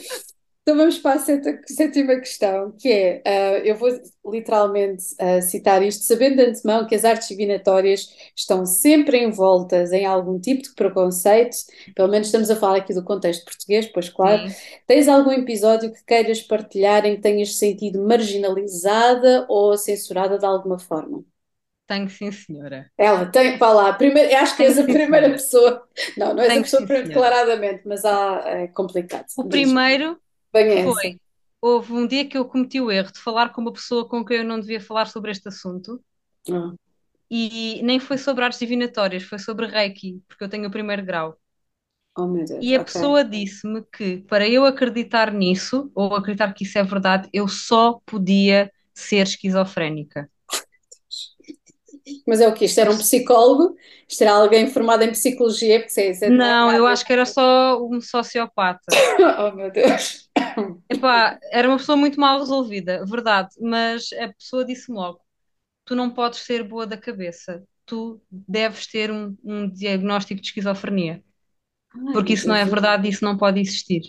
então vamos para a sétima questão, que é, ah, eu vou literalmente ah, citar isto, sabendo de antemão que as artes divinatórias estão sempre envoltas em algum tipo de preconceito, pelo menos estamos a falar aqui do contexto português, pois claro. Sim. Tens algum episódio que queiras partilhar em que tenhas sentido marginalizada ou censurada de alguma forma? Tenho sim, senhora. Ela tem, vá lá, primeiro, acho que Tenho és a sim, <laughs> primeira senhora. pessoa. Não, não és a Tenho pessoa sim, declaradamente, mas há, é complicado. O Diz, primeiro bem foi, essa. houve um dia que eu cometi o erro de falar com uma pessoa com quem eu não devia falar sobre este assunto Ah, e nem foi sobre artes divinatórias, foi sobre Reiki, porque eu tenho o primeiro grau. oh Deus, E a ok. pessoa disse-me que para eu acreditar nisso, ou acreditar que isso é verdade, eu só podia ser esquizofrénica. Mas é o quê? Isto era um psicólogo? Isto era alguém formado em psicologia? Porque sei, é- não é Não, eu acho que era só um sociopata. <coughs> Oh meu Deus. <coughs> Epá, era uma pessoa muito mal resolvida, verdade, mas a pessoa disse-me logo: tu não podes ser boa da cabeça, tu deves ter um, um diagnóstico de esquizofrenia, Ai porque isso não é Deus. verdade, isso não pode existir.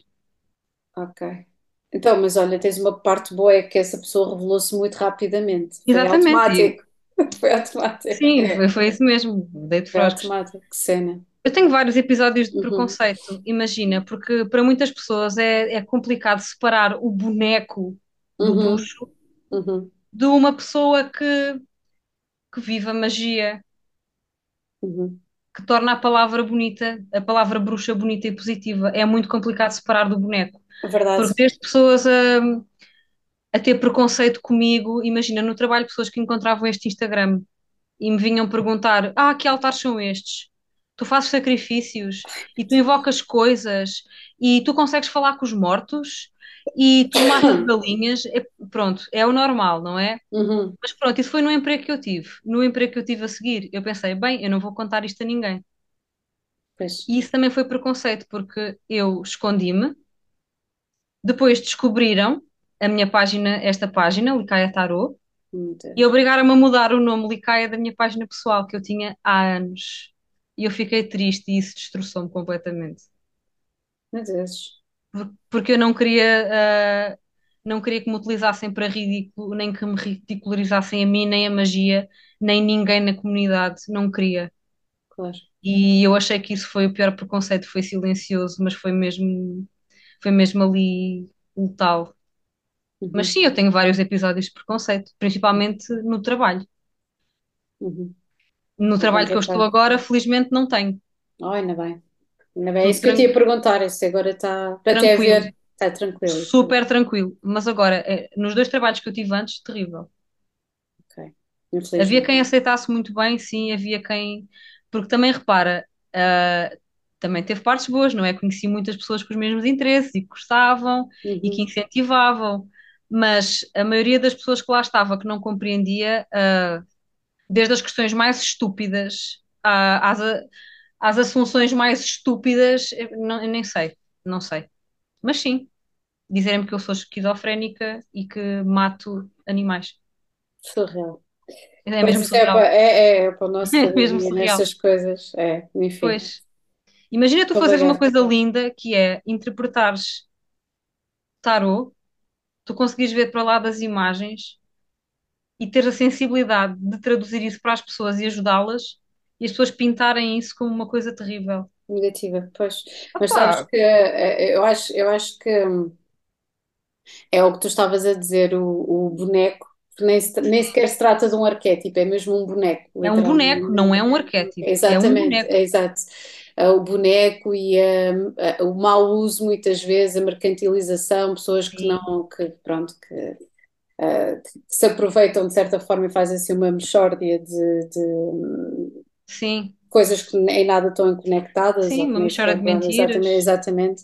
Ok. Então, mas olha, tens uma parte boa, é que essa pessoa revelou-se muito rapidamente. Foi Exatamente, e- automático. <laughs> Foi automático. sim, foi, foi isso mesmo, dei de foi automático. Que cena. Eu tenho vários episódios de Uhum, preconceito, imagina, porque para muitas pessoas é, é complicado separar o boneco do uhum, bruxo uhum, de uma pessoa que, que vive a magia, uhum. que torna a palavra bonita, a palavra bruxa bonita e positiva. É muito complicado separar do boneco, É verdade. porque desde pessoas a, a ter preconceito comigo, imagina, no trabalho, pessoas que encontravam este Instagram e me vinham perguntar: Ah, que altares são estes? Tu fazes sacrifícios e tu invocas coisas e tu consegues falar com os mortos e tu matas <coughs> galinhas. É- pronto, é o normal, não é? Uhum, Mas pronto, isso foi no emprego que eu tive. No emprego que eu tive a seguir, eu pensei: bem, eu não vou contar isto a ninguém. pois. E isso também foi preconceito, porque eu escondi-me, depois descobriram a minha página, esta página, Licaia Tarot, e obrigaram-me a mudar o nome Licaia da minha página pessoal, que eu tinha há anos. E eu fiquei triste e isso destroçou-me completamente. Meu Deus. Por- Porque eu não queria, ah, não queria que me utilizassem para ridículo, nem que me ridicularizassem a mim, nem a magia, nem ninguém na comunidade. Não queria. Claro. E eu achei que isso foi o pior preconceito, foi silencioso, mas foi mesmo, foi mesmo ali letal. Mas Uhum, sim, eu tenho vários episódios de preconceito, principalmente no trabalho. uhum. No trabalho que eu estou agora, felizmente não tenho. Oh, ainda bem. Ainda bem. É isso que eu te ia perguntar. Isso agora está. Para até haver. Está tranquilo. Super tranquilo. Mas agora, é, nos dois trabalhos que eu tive antes, terrível. Ok. Havia quem aceitasse muito bem, sim, havia quem. Porque também repara, ah, também teve partes boas, não é? Conheci muitas pessoas com os mesmos interesses e que gostavam e que Uhum, incentivavam, mas a maioria das pessoas que lá estava que não compreendia, ah, desde as questões mais estúpidas às, às assunções mais estúpidas, eu não, nem sei, não sei. Mas sim, dizerem-me que eu sou esquizofrénica e que mato animais. surreal. É mesmo é surreal. para, é, é para <laughs> o nosso É mesmo surreal. nessas coisas. É, enfim. Pois. Imagina tu fazeres uma coisa linda que é interpretares tarô, tu conseguires ver para lá das imagens e ter a sensibilidade de traduzir isso para as pessoas e ajudá-las e as pessoas pintarem isso como uma coisa terrível. Negativa, pois. Mas sabes que eh, eu acho, eu acho que é o que tu estavas a dizer, o, o boneco, nem, se, nem sequer se trata de um arquétipo, é mesmo um boneco. É um boneco, não é um arquétipo. Exatamente, é um boneco. É, exato. Uh, o boneco e uh, uh, o mau uso, muitas vezes, a mercantilização, pessoas que Sim. não, que pronto, que uh, se aproveitam de certa forma e fazem assim uma mexórdia de, de Sim. coisas que em nada estão conectadas. Sim, uma mexórdia de mentiras. Exatamente, exatamente.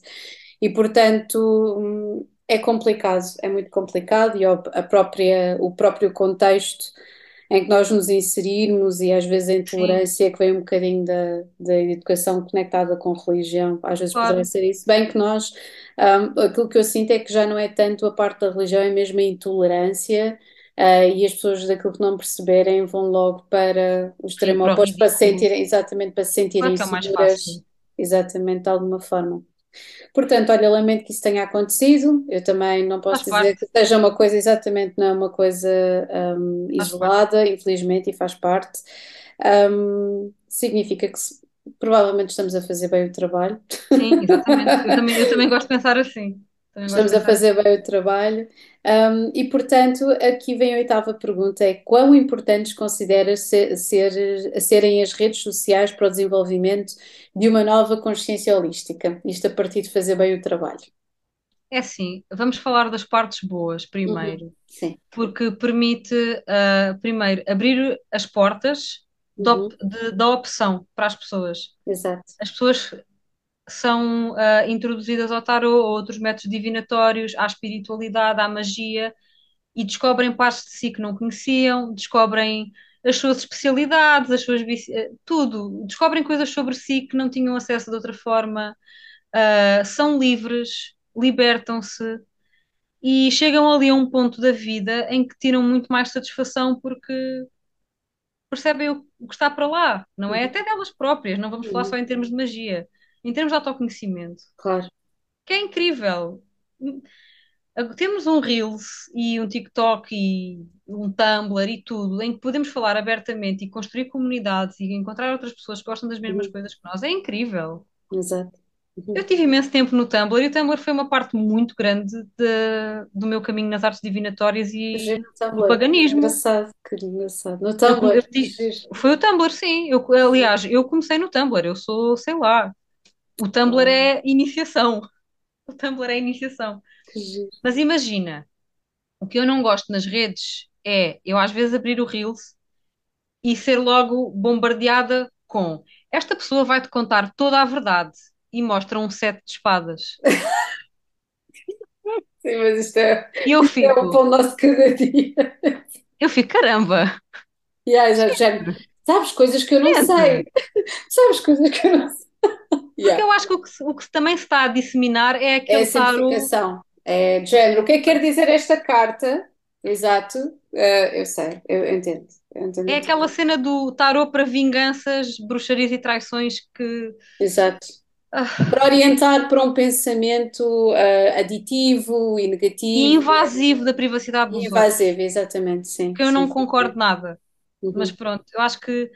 E portanto é complicado, é muito complicado e a própria, o próprio contexto em que nós nos inserirmos e às vezes a intolerância Sim. que vem um bocadinho da, da educação conectada com religião, às vezes claro. ser isso. Bem que nós, um, aquilo que eu sinto é que já não é tanto a parte da religião, é mesmo a intolerância uh, e as pessoas daquilo que não perceberem vão logo para o extremo oposto para se sentirem, exatamente, para se sentirem claro é seguras, exatamente, de alguma forma. Portanto, olha, lamento que isso tenha acontecido. Eu também não posso faz dizer parte. que seja uma coisa exatamente, não é uma coisa um, isolada, parte. infelizmente, e faz parte. Um, significa que provavelmente estamos a fazer bem o trabalho. Sim, exatamente. eu, <laughs> também, eu também gosto de pensar assim. Estamos a fazer bem o trabalho. Um, e, portanto, aqui vem a oitava pergunta: é quão importantes consideras ser, ser, serem as redes sociais para o desenvolvimento de uma nova consciência holística? Isto a partir de fazer bem o trabalho. É assim, vamos falar das partes boas primeiro. Uhum, sim. Porque permite, uh, primeiro, abrir as portas uhum. de, de, da opção para as pessoas. Exato. As pessoas são uh, introduzidas ao tarot, a outros métodos divinatórios, à espiritualidade, à magia, e descobrem partes de si que não conheciam, descobrem as suas especialidades, as suas eh, tudo, descobrem coisas sobre si que não tinham acesso de outra forma, uh, são livres, libertam-se e chegam ali a um ponto da vida em que tiram muito mais satisfação porque percebem o que está para lá, não é? Uhum. Até delas próprias, não vamos falar só em termos de magia em termos de autoconhecimento. Claro. Que é incrível. Temos um Reels e um TikTok e um Tumblr e tudo, em que podemos falar abertamente e construir comunidades e encontrar outras pessoas que gostam das mesmas uhum. coisas que nós. É incrível. Exato. Uhum. Eu tive imenso tempo no Tumblr e o Tumblr foi uma parte muito grande de, do meu caminho nas artes divinatórias e no paganismo. Engraçado, que engraçado. No Tumblr. Eu, eu, foi o Tumblr, sim. Eu, aliás, eu comecei no Tumblr, eu sou, sei lá, o Tumblr é iniciação. O Tumblr é iniciação. Mas imagina, o que eu não gosto nas redes é eu às vezes abrir o Reels e ser logo bombardeada com esta pessoa vai-te contar toda a verdade e mostra um sete de espadas. <laughs> Sim, mas isto é, eu fico, é o pão nosso cada dia. Eu fico, caramba! Yeah, já, já, <laughs> sabes coisas que eu não sei. Sabes coisas que eu não sei. Porque yeah. eu acho que o, que o que, também se está a disseminar é aquele é a simplificação. Taro... É de género. O que é que quer dizer esta carta? Exato, uh, eu sei, eu entendo. Eu entendo é aquela cena do tarô para vinganças, bruxarias e traições que. Exato. Ah. Para orientar para um pensamento uh, aditivo e negativo. E invasivo da privacidade dos invasivo, outros. exatamente, sim. Que eu sim, não concordo sim. nada. Uhum. Mas pronto, eu acho que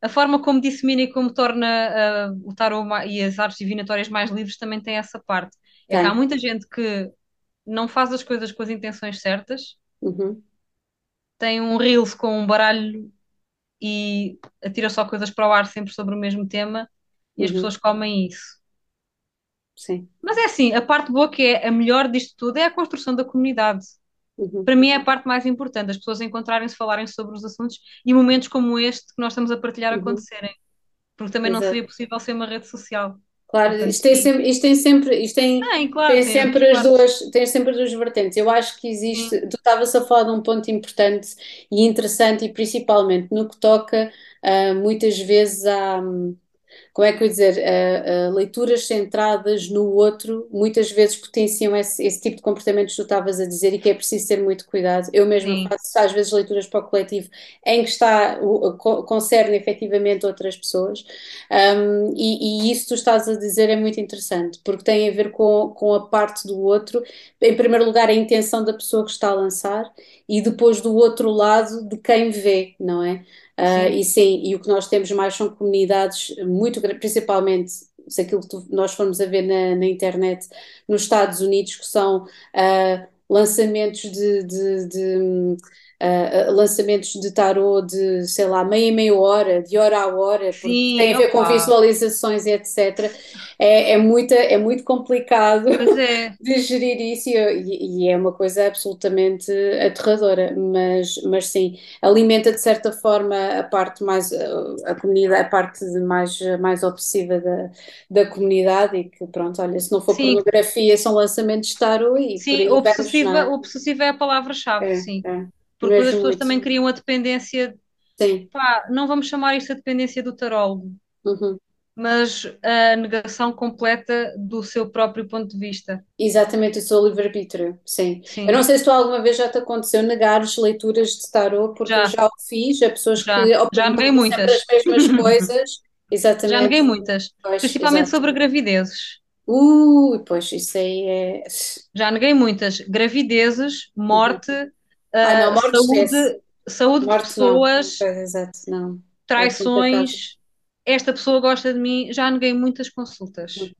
a forma como dissemina e como torna uh, o tarot e as artes divinatórias mais livres também tem essa parte. É que há muita gente que não faz as coisas com as intenções certas, uhum. tem um reels com um baralho e atira só coisas para o ar sempre sobre o mesmo tema e uhum. as pessoas comem isso. Sim. Mas é assim, a parte boa que é a melhor disto tudo é a construção da comunidade. Uhum. Para mim é a parte mais importante, as pessoas encontrarem-se, falarem sobre os assuntos e momentos como este que nós estamos a partilhar uhum. acontecerem. Porque também Exato. não seria possível ser uma rede social. Claro, Portanto, isto, tem sempre, isto tem sempre, isto tem, tem, claro, tem sempre as duas, tem sempre as duas vertentes. Eu acho que existe, Sim. tu estavas a falar de um ponto importante e interessante e principalmente no que toca uh, muitas vezes a como é que eu ia dizer, uh, uh, leituras centradas no outro muitas vezes potenciam esse, esse, tipo de comportamentos que tu estavas a dizer e que é preciso ter muito cuidado. Eu mesmo faço às vezes leituras para o coletivo em que está, concerne efetivamente outras pessoas um, e, e, isso que tu estás a dizer é muito interessante porque tem a ver com, com a parte do outro, em primeiro lugar a intenção da pessoa que está a lançar e depois do outro lado de quem vê, não é? Uh, e sim, e o que nós temos mais são comunidades muito principalmente se aquilo que tu, nós formos a ver na, na, internet nos Estados Unidos, que são uh, lançamentos de, de, de uh, lançamentos de tarô de, sei lá, meia meia hora, de hora a hora, Sim, tem a ver opa. com visualizações e etc. É, é, muita, é muito complicado é. <laughs> de gerir isso e, e, é uma coisa absolutamente aterradora, mas, mas sim, alimenta de certa forma a parte mais, a comunidade, a parte mais, mais obsessiva da, da comunidade e que pronto, olha, se não for sim. pornografia são lançamentos de tarô e Sim, obsessiva, é? obsessiva é a palavra-chave, é, sim. É. Porque as pessoas muito. também criam a dependência. Sim. Pá, não vamos chamar isto a dependência do tarólogo, uhum. mas a negação completa do seu próprio ponto de vista. Exatamente, o seu livre-arbítrio, sim. sim. Eu não sei se tu alguma vez já te aconteceu negar as leituras de tarô, porque já. eu já o fiz, a pessoas já. que já neguei muitas. as mesmas <laughs> coisas. Exatamente. Já neguei muitas, pois, principalmente exatamente. sobre gravidezes. Uh, pois isso aí é. Já neguei muitas. Gravidezes, morte, uhum. Ah, não, saúde, saúde de pessoas, não. Exato, não. traições. Esta pessoa gosta de mim, já neguei muitas consultas. Uhum.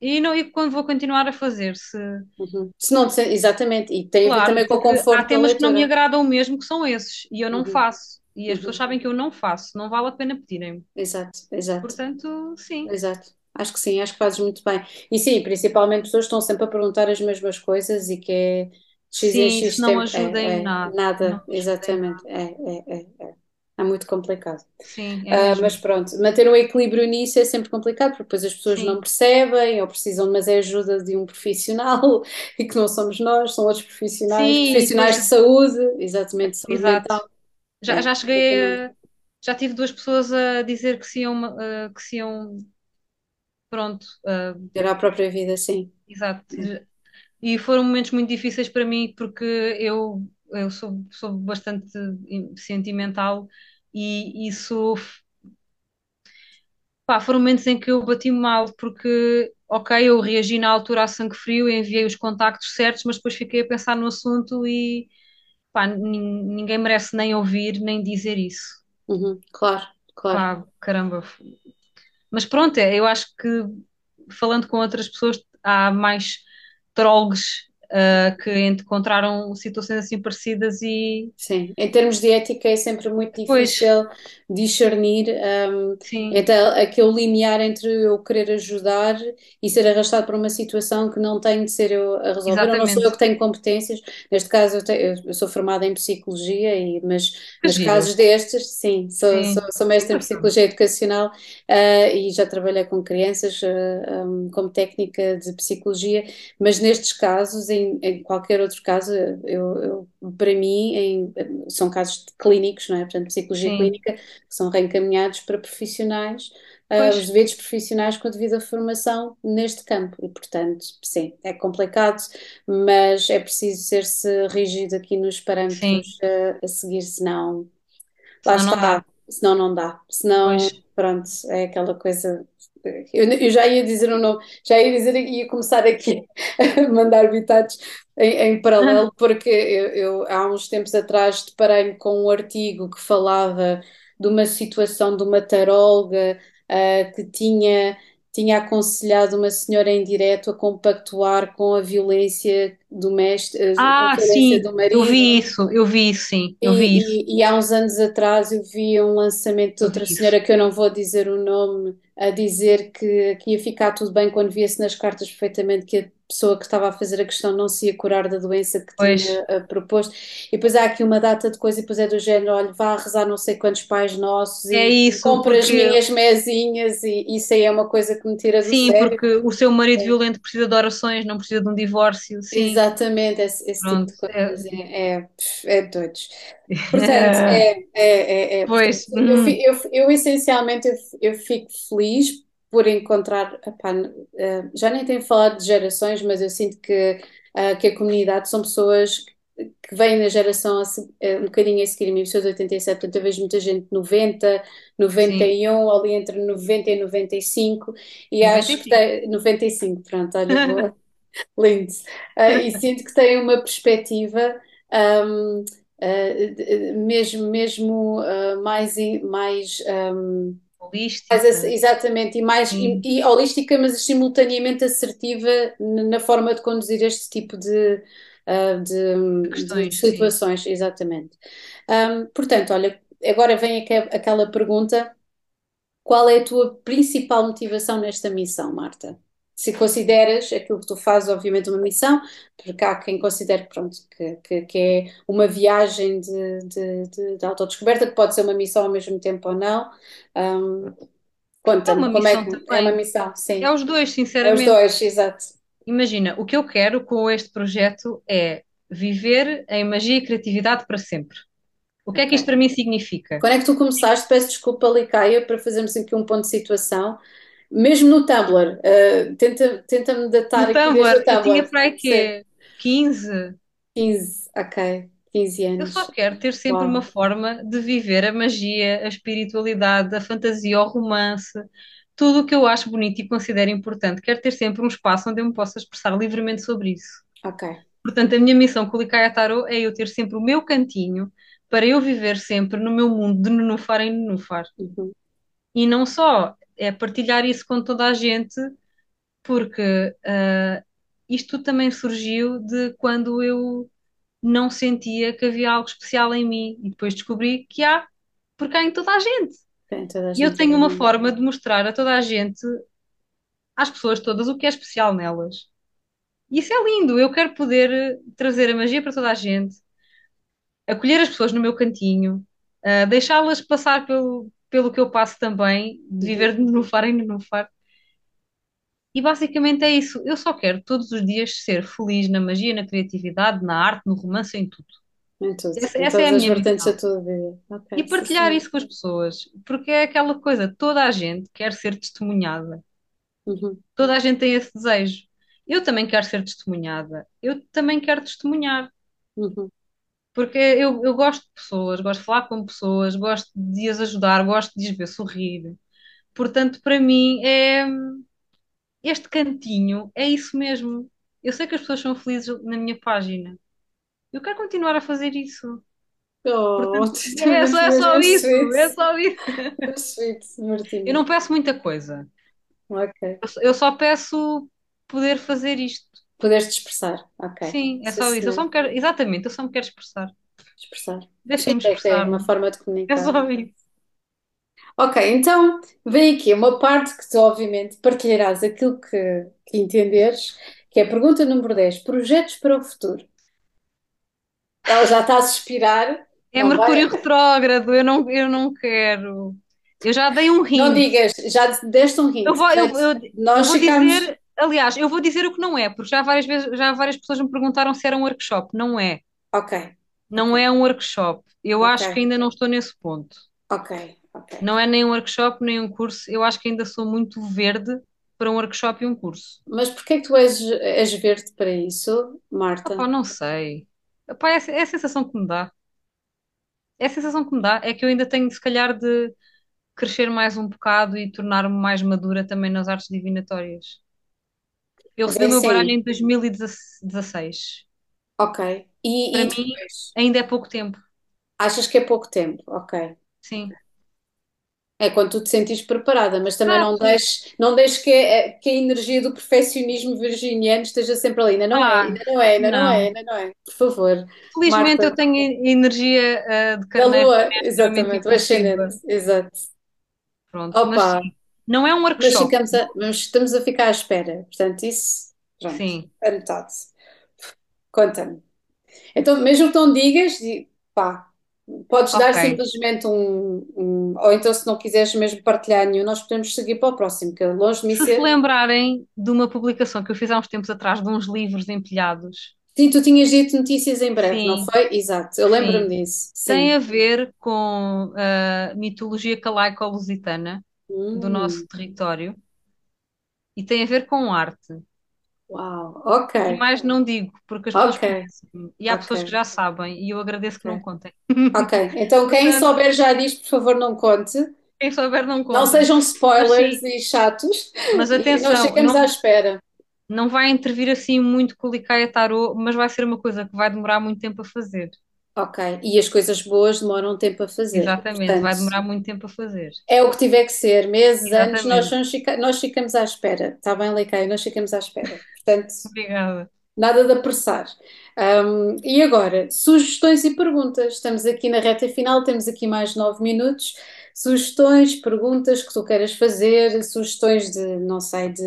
E, não, e quando vou continuar a fazer, se. Uhum. se não, exatamente, e tem claro, a ver também com o conforto. Há temas que não me agradam mesmo, que são esses, e eu não uhum. faço. E as uhum. pessoas sabem que eu não faço, não vale a pena pedirem-me. Exato, exato. Portanto, sim. Exato. Acho que sim, acho que fazes muito bem. E sim, principalmente pessoas estão sempre a perguntar as mesmas coisas e que é X Sim, X isso não ajuda é, em é, nada. Nada, exatamente. É, é, é, é, é. muito complicado. Sim, é uh, mas pronto, manter o equilíbrio nisso é sempre complicado, porque depois as pessoas Sim. não percebem ou precisam, mas é ajuda de um profissional <laughs> e que não somos nós, são outros profissionais, Sim, profissionais de saúde, exatamente, saúde Exato. mental. Já, é, já cheguei a, já tive duas pessoas a dizer que se iam, uh, que se iam pronto. Uh, ter a própria vida, sim. Exato. E foram momentos muito difíceis para mim porque eu, eu sou, sou bastante sentimental e isso pá, foram momentos em que eu bati mal porque ok, eu reagi na altura a sangue frio, enviei os contactos certos, mas depois fiquei a pensar no assunto e pá, ninguém merece nem ouvir nem dizer isso. Uhum, claro, claro. Pá, caramba. Mas pronto, é, eu acho que falando com outras pessoas há mais trolls uh, que encontraram situações assim parecidas e. Sim, em termos de ética é sempre muito difícil pois. discernir um, entre aquele limiar entre eu querer ajudar e ser arrastado para uma situação que não tenho de ser eu a resolver. Exatamente. Eu não sou eu que tenho competências, neste caso eu, tenho, eu sou formada em psicologia, e, mas nos casos destes, sim, sou, sim. sou, sou mestre em <laughs> psicologia educacional uh, e já trabalhei com crianças uh, um, como técnica de psicologia, mas nestes casos, em em, em qualquer outro caso, eu, eu para mim, em, são casos clínicos, não é? Portanto, psicologia Sim. clínica, que são reencaminhados para profissionais, uh, os devidos profissionais com a devida formação neste campo. E, portanto, sim, é complicado, mas é preciso ser-se rígido aqui nos parâmetros a, a, seguir, senão. Lá senão está. Não dá. Senão não dá. Senão, pois. pronto, é aquela coisa eu, eu, já ia dizer um nome, já ia dizer ia começar aqui <laughs> a mandar bitados em, em paralelo, <laughs> porque eu, eu, há uns tempos atrás deparei-me com um artigo que falava de uma situação de uma taróloga uh, que tinha tinha aconselhado uma senhora em direto a compactuar com a violência doméstica, ah, a violência sim, do marido. Eu vi isso, eu vi isso, sim, eu e, vi isso. E, e, há uns anos atrás eu vi um lançamento de outra senhora isso. que eu não vou dizer o nome, a dizer que, que ia ficar tudo bem quando via-se nas cartas perfeitamente que a pessoa que estava a fazer a questão não se ia curar da doença que pois. tinha uh, proposto. E depois há aqui uma data de coisa, e depois é do género: olha, vá rezar não sei quantos pais nossos é e isso, compra porque... as minhas mesinhas, e isso aí é uma coisa que me tira do Sim, sério. porque o seu marido é. violento precisa de orações, não precisa de um divórcio. Sim, Exatamente, esse, esse tipo de coisas é, é, é doidos. <laughs> Portanto, é, é, é, é Pois, portanto, eu, hum, fi- eu, eu essencialmente eu, eu fico feliz por encontrar, epá, eh, já nem tenho falado de gerações, mas eu sinto que, ah, que a comunidade são pessoas que vêm na geração eh, um bocadinho a seguir a mim, pessoas de 87, portanto eu vejo muita gente de 90, sim, 91, ali entre 90 e 95, e acho que 95. tem, 95, pronto, olha, boa. <laughs> Lindo. Ah, e sinto que tem uma perspectiva ahm, ah, de- mesmo, mesmo ah, mais, mais, ass- Holística, exatamente, e mais e, e holística, mas simultaneamente assertiva na forma de conduzir este tipo de, ah, de, de questões, sim. situações, exatamente. Ahm, portanto, olha, agora vem aque- aquela pergunta: qual é a tua principal motivação nesta missão, Marta? Se consideras aquilo que tu fazes, obviamente, uma missão, porque há quem considere pronto, que, que, que é uma viagem de, de, de, de autodescoberta, que pode ser uma missão ao mesmo tempo ou não. Ahm, É uma como é missão que é uma também. missão? É Sim, os dois, é os sinceramente. dois, exato. Imagina, o que eu quero com este projeto é viver em magia e criatividade para sempre. O que é que isto para mim significa? Quando é que tu começaste? Peço desculpa, Licaia, para fazermos aqui um ponto de situação. Mesmo no Tumblr, ah, tenta, tenta-me datar No aqui desde o Tumblr, eu tinha Tumblr. para aí que 15. 15, ok, 15 Eu só anos. quero ter sempre uma Uau. forma de viver a magia, a espiritualidade, a fantasia, o romance, tudo o que eu acho bonito e considero importante. Quero ter sempre um espaço onde eu me possa expressar livremente sobre isso. Ok. Portanto, a minha missão com o Likaya Tarot é eu ter sempre o meu cantinho para eu viver sempre no meu mundo de nenufar em nenufar. Uhum. E não só, é partilhar isso com toda a gente, porque ah, isto também surgiu de quando eu não sentia que havia algo especial em mim e depois descobri que há, porque há em toda a gente. Tem toda a E eu tenho uma forma de mostrar a toda a gente, às pessoas todas, o que é especial nelas. E isso é lindo. Eu quero poder trazer a magia para toda a gente, acolher as pessoas no meu cantinho, ah, deixá-las passar pelo, pelo que eu passo também, de Uhum. viver de nenufar em nenufar. E basicamente é isso. Eu só quero todos os dias ser feliz na magia, na criatividade, na arte, no romance, em tudo. Em tudo, Essa, em essa é a minha vertentes da missão. tua vida. E Ok, sim, partilhar senhor. isso com as pessoas, porque é aquela coisa, toda a gente quer ser testemunhada, Uhum. toda a gente tem esse desejo. Eu também quero ser testemunhada, eu também quero testemunhar, Uhum. Porque eu, eu gosto de pessoas, gosto de falar com pessoas, gosto de as ajudar, gosto de as ver sorrir. Portanto, para mim, é este cantinho é isso mesmo. Eu sei que as pessoas são felizes na minha página. Eu quero continuar a fazer isso. Oh, Portanto, <laughs> é só, é só isso, sweet. é só isso. Sweet, Eu não peço muita coisa. Ok. Eu só eu só peço poder fazer isto. Poderes-te expressar. Ok. Sim, é só isso. Eu só senhor. me quero, exatamente, eu só me quero expressar. Expressar. Deixem-me é, é uma forma de É comunicar. só isso. Ok, então vem aqui uma parte que tu, obviamente, partilharás aquilo que, que entenderes, que é a pergunta número 10, projetos para o futuro. Ela já está a suspirar, É não vai? Mercúrio retrógrado, eu não, eu não quero. Eu já dei um Não hint. digas, já deste um Eu hint. vou, eu, eu, eu nós vou ficamos. dizer, aliás, eu vou dizer o que não é, porque já várias vezes, já várias pessoas me perguntaram se era um workshop. Não é. Ok, Não é um workshop. Eu ok, acho que ainda não estou nesse ponto. ok, ok. Não é nem um workshop, nem um curso. Eu acho que ainda sou muito verde para um workshop e um curso. Mas porquê é que tu és, és verde para isso, Marta? Não sei. É, é a sensação que me dá. É a sensação que me dá. É que eu ainda tenho, se calhar, de crescer mais um bocado e tornar-me mais madura também nas artes divinatórias. Eu Mas recebi é o meu baralho assim, em 2016. ok. E, Para e mim, ainda é pouco tempo. Achas que é pouco tempo? Ok. Sim. É quando tu te sentires preparada, mas também não deixes, não deixes que, a- que a energia do perfeccionismo virginiano esteja sempre ali. Ainda não é, Ah, ainda não é, ainda não é, não. ainda não é. Por favor, Felizmente eu Marta. tenho energia, ah, de Da carneiro lua, é extremamente exatamente, o ascendente, exato. Pronto. Mas Opa, sim, não é um mas workshop. ficamos a, mas estamos a ficar à espera. Portanto, isso, pronto, Sim. anotado. Conta-me. Então, mesmo que não digas, di- pá, podes dar Ok. simplesmente um, um- Ou então, se não quiseres mesmo partilhar nenhum, nós podemos seguir para o próximo, que longe de mim Se se ser. lembrarem de uma publicação que eu fiz há uns tempos atrás de uns livros empilhados, Sim, tu tinhas dito notícias em breve, não Sim, foi? Exato, eu lembro-me sim. disso. Tem Sim. a ver com a mitologia calaico-lusitana do nosso Hum, território e tem a ver com arte. uau, ok, E mais não digo, porque as pessoas ok, conhecem e há ok, pessoas que já sabem e eu agradeço que não ok. contem. Ok, então quem Portanto, souber já disto, por favor, não conte. quem souber não Não conta. sejam Mas spoilers sim, e chatos mas e nós atenção, ficamos à não, espera. não vai intervir assim muito com o Licaia Tarot, mas vai ser uma coisa que vai demorar muito tempo a fazer. Ok, e as coisas boas demoram tempo a fazer. Exatamente, vai Portanto, demorar muito tempo a fazer. é o que tiver que ser, meses, anos, nós, Exatamente. vamos ficar, nós ficamos à espera. Está bem, Leicai, nós ficamos à espera. Portanto, Obrigada. nada de apressar. Um, e agora, sugestões e perguntas. Estamos aqui na reta final, temos aqui mais nove minutos. Sugestões, perguntas que tu queiras fazer, sugestões de, não sei, de,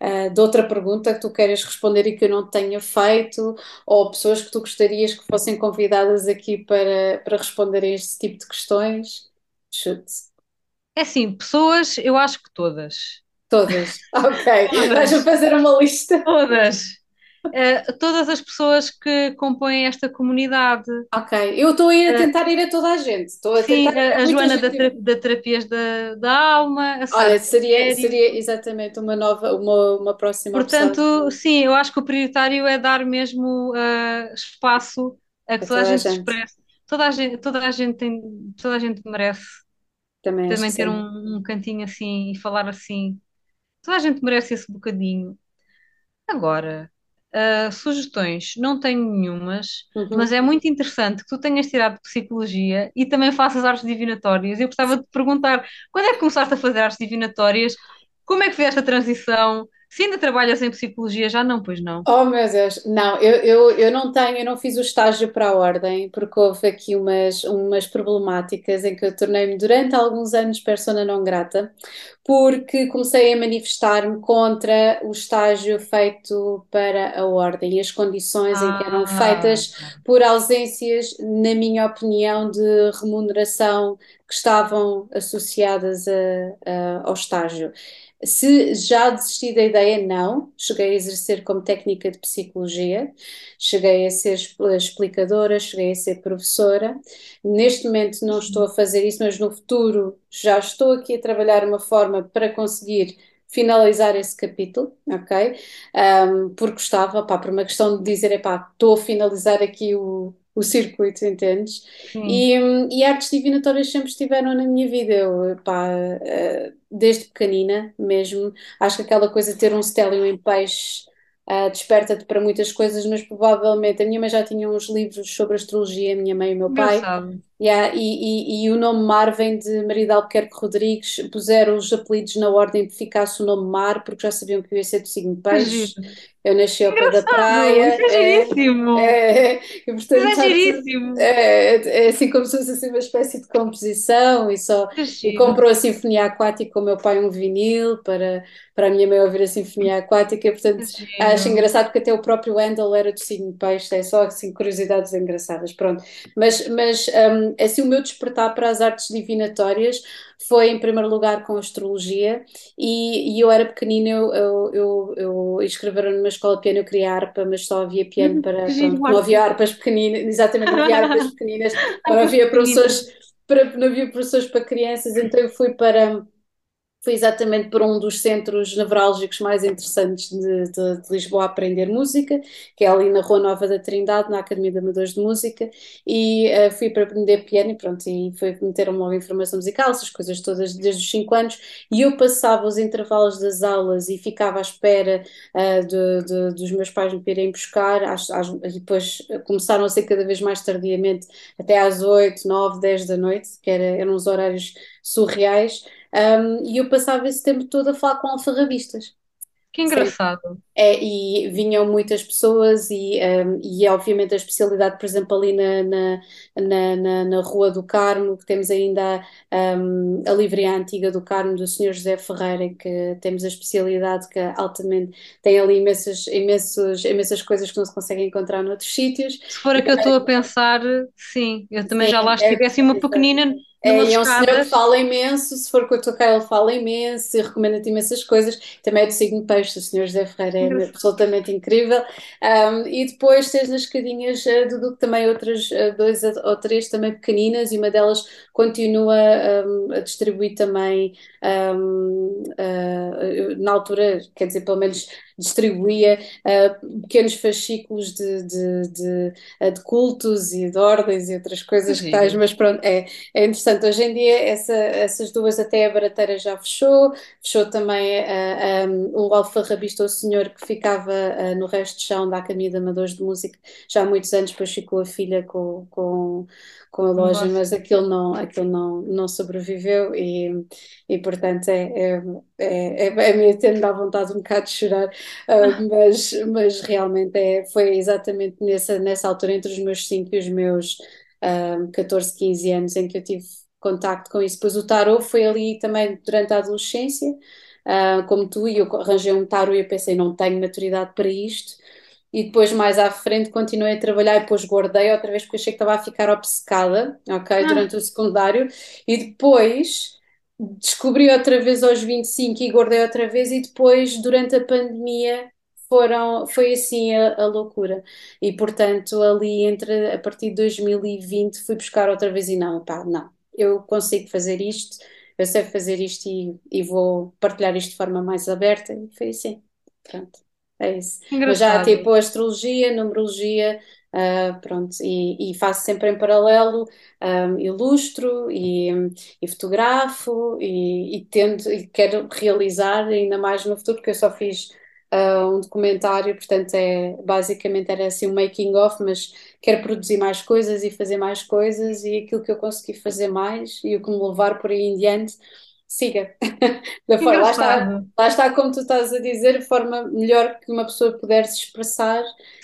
uh, de outra pergunta que tu queiras responder e que eu não tenha feito, ou pessoas que tu gostarias que fossem convidadas aqui para, para responderem a este tipo de questões. Chute. É assim, pessoas, eu acho que todas. Todas. <laughs> Ok. Vais-me fazer uma lista. Todas. Eh, todas as pessoas que compõem esta comunidade. Ok. Eu estou a ir a Eh, tentar ir a toda a gente. Estou a sim, a, a Joana da, gente. da Terapias da, da Alma, a Olha, seria, seria exatamente uma nova, uma, uma próxima opção Portanto, sim, eu acho que o prioritário é dar mesmo eh, espaço a que a toda a gente se gente. expresse. Toda a gente, toda a gente tem, toda a gente merece Também também ter um, um cantinho assim e falar assim. Toda a gente merece esse bocadinho. Agora, ah, sugestões, não tenho nenhumas, mas Uhum. é muito interessante que tu tenhas tirado psicologia e também faças artes divinatórias. Eu gostava de te perguntar, quando é que começaste a fazer artes divinatórias? Como é que fizeste a transição? Se ainda trabalhas em psicologia, já não, pois não. Oh meu Deus, não, eu, eu, eu não tenho, eu não fiz o estágio para a ordem, porque houve aqui umas, umas problemáticas em que eu tornei-me durante alguns anos persona não grata, porque comecei a manifestar-me contra o estágio feito para a ordem e as condições em que eram Ah, feitas por ausências, na minha opinião, de remuneração que estavam associadas a- a- ao estágio. Se já desisti da ideia, não. Cheguei a exercer como técnica de psicologia, cheguei a ser explicadora, cheguei a ser professora. Neste momento não estou a fazer isso, mas no futuro já estou aqui a trabalhar uma forma para conseguir finalizar esse capítulo, ok? Um, porque gostava, pá, por uma questão de dizer, epá, estou a finalizar aqui o, o circuito, entendes? sim, E, e artes divinatórias sempre estiveram na minha vida, eu, pá, eh, desde pequenina mesmo, acho que aquela coisa de ter um stélio em peixe ah, desperta-te para muitas coisas, mas provavelmente a minha mãe já tinha uns livros sobre astrologia, a minha mãe e o meu pai. Yeah, e, e, e o nome Mar vem de Maria de Albuquerque Rodrigues, puseram os apelidos na ordem de ficasse o nome Mar, porque já sabiam que eu ia ser do signo peixe, eu nasci ao pé da praia, isso é é, giríssimo. é, e Isso portanto é giríssimo. é, é assim como se fosse assim uma espécie de composição, e só, e comprou a Sinfonia Aquática com o meu pai um vinil para, para a minha mãe ouvir a Sinfonia Aquática, Que portanto acho engraçado porque até o próprio Handel era do signo peixe, é só assim curiosidades engraçadas, pronto. Mas, mas um, assim, o meu despertar para as artes divinatórias foi, em primeiro lugar, com a astrologia. E, e eu era pequenina, eu, eu, eu, eu escreveram numa escola de piano, eu queria harpa, mas só havia piano para. Que Pronto, não havia harpas pequeninas, <laughs> exatamente, não havia harpas pequeninas, <laughs> não havia professores. Para, não havia professores para crianças, então eu fui para, Fui exatamente para um dos centros nevrálgicos mais interessantes de, de- de Lisboa a aprender música, que é ali na Rua Nova da Trindade, na Academia de Amadores de Música, e eh, fui para aprender piano e pronto, e foi meter-me logo em formação musical, essas coisas todas desde os 5 anos, e eu passava os intervalos das aulas e ficava à espera de- de- dos meus pais me irem buscar, às- às- e depois começaram a ser cada vez mais tardiamente, até às 8, 9, 10 da noite, que era, eram os horários surreais, um, e eu passava esse tempo todo a falar com alfarrabistas. Que engraçado. É, e vinham muitas pessoas, e, um, e é obviamente a especialidade, por exemplo, ali na, na, na, na, Rua do Carmo, que temos ainda um, a livraria antiga do Carmo, do Sr. José Ferreira, que temos a especialidade que altamente tem ali imensas, imensas, imensas coisas que não se conseguem encontrar noutros sítios. Se for a que eu estou a pensar, sim, eu também já Sim, lá é, estive. É assim uma pequenina, É, e é um senhor que fala imenso, se for com a tua cara, ele fala imenso e recomenda-te imensas coisas. Também é do signo peixe, o senhor José Ferreira é absolutamente incrível. Um, e depois tens nas escadinhas uh, do Duque também outras uh, dois ou três também pequeninas, e uma delas continua um, a distribuir também. Um, uh, na altura, quer dizer, pelo menos distribuía uh, pequenos fascículos de, de, de, uh, de, cultos e de ordens e outras coisas que tais, mas pronto, é, é interessante. Hoje em dia, essa, essas duas, até a barateira já fechou, fechou também uh, um, o alfarrabista, o senhor que ficava no resto de chão da Academia de Amadores de Música já há muitos anos, depois ficou a filha com, com, com a loja, mas aquilo não, aquilo não, não sobreviveu e, e portanto é, é, é, é, a minha tendo dá vontade um bocado de chorar, uh, <laughs> mas, mas realmente é, foi exatamente nessa, nessa altura, entre os meus 5 e os meus um, 14, 15 anos, em que eu tive contacto com isso. Depois o tarot foi ali também durante a adolescência, uh, como tu, e eu arranjei um tarot e eu pensei, não tenho maturidade para isto e depois mais à frente continuei a trabalhar e depois guardei outra vez porque achei que estava a ficar obcecada, ok, ah. durante o secundário. E depois descobri outra vez aos 25 e guardei outra vez e depois durante a pandemia foram, foi assim a, a, loucura. E portanto ali entre a partir de 2020 fui buscar outra vez e não, pá, não, eu consigo fazer isto eu sei fazer isto e, e vou partilhar isto de forma mais aberta e foi assim, pronto é isso. Engraçado. Mas já tipo astrologia, numerologia, uh, pronto, e, e, faço sempre em paralelo, um, ilustro e, e fotografo e, e tento e quero realizar ainda mais no futuro, porque eu só fiz uh, um documentário, portanto é basicamente era assim um making of, mas quero produzir mais coisas e fazer mais coisas e aquilo que eu consegui fazer mais e o que me levar por aí em diante siga. <laughs> da forma, lá, está, lá está, como tu estás a dizer, a forma melhor que uma pessoa puder se expressar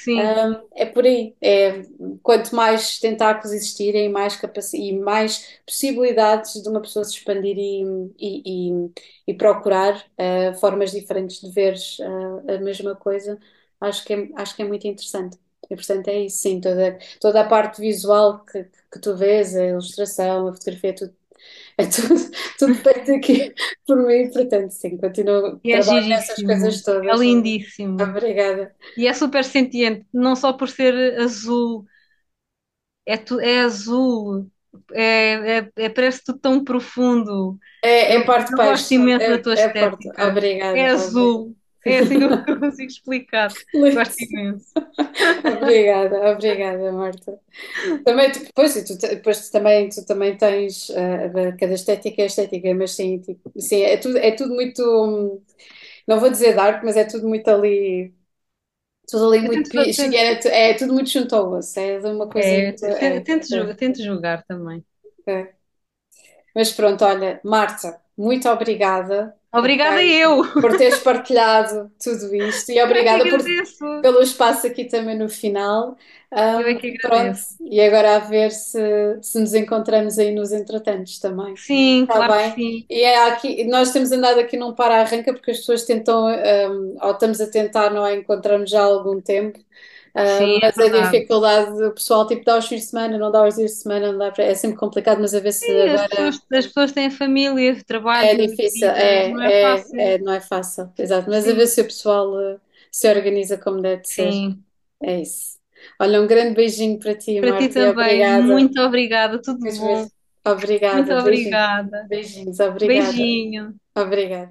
um, é por aí. É, quanto mais tentáculos existirem, mais, e mais possibilidades de uma pessoa se expandir e, e, e, e procurar uh, formas diferentes de ver uh, a mesma coisa, acho que é, acho que é muito interessante. E, portanto, é isso, sim, toda, toda a parte visual que, que tu vês, a ilustração, a fotografia, tudo é tudo, tudo feito aqui por mim, portanto, sim, continuo e é nessas coisas todas. É lindíssimo. Obrigada. E é super sentiente, não só por ser azul, é, tu, é azul, é, é, é, parece tudo tão profundo. É, é parte Eu gosto imenso é, da tua é estética. Parte, obrigada. É azul. É assim que eu <laughs> consigo explicar. Gosto imenso. obrigada, obrigada, Marta. Também, tu, depois, tu, depois tu também, tu também tens uh, cada estética é estética, mas sim, tipo, sim é, tudo, é tudo muito. Não vou dizer dark, mas é tudo muito ali. Tudo ali eu muito. Tento, é, é, tudo muito junto ao osso. É uma coisa. É, muito, é, tento, julgar, tento julgar também. É. Mas pronto, olha, Marta, muito obrigada Obrigada okay. eu por teres partilhado tudo isto e obrigada por, pelo espaço aqui também no final. Um, eu é que agradeço. Pronto, e agora a ver se, se nos encontramos aí nos entretantos também. Sim, Está claro bem? sim. E é aqui, nós temos andado aqui num para-arranca porque as pessoas tentam, um, ou estamos a tentar, não é? Encontramos já há algum tempo. Sim, uh, mas é a dificuldade do pessoal tipo dá os fins de semana, não dá os dias de semana, não dá para... é sempre complicado, mas a ver se Sim, agora... as, pessoas, as pessoas têm família, trabalho, é difícil, é, não é, é, fácil. É, não é fácil, exato, mas Sim. a ver se o pessoal uh, se organiza como deve ser. Sim. É isso. Olha, um grande beijinho para ti, para Marta, ti também, obrigada. muito obrigada, tudo bom. Obrigada. Muito obrigada. Beijinhos, obrigada. Beijinho. Obrigada.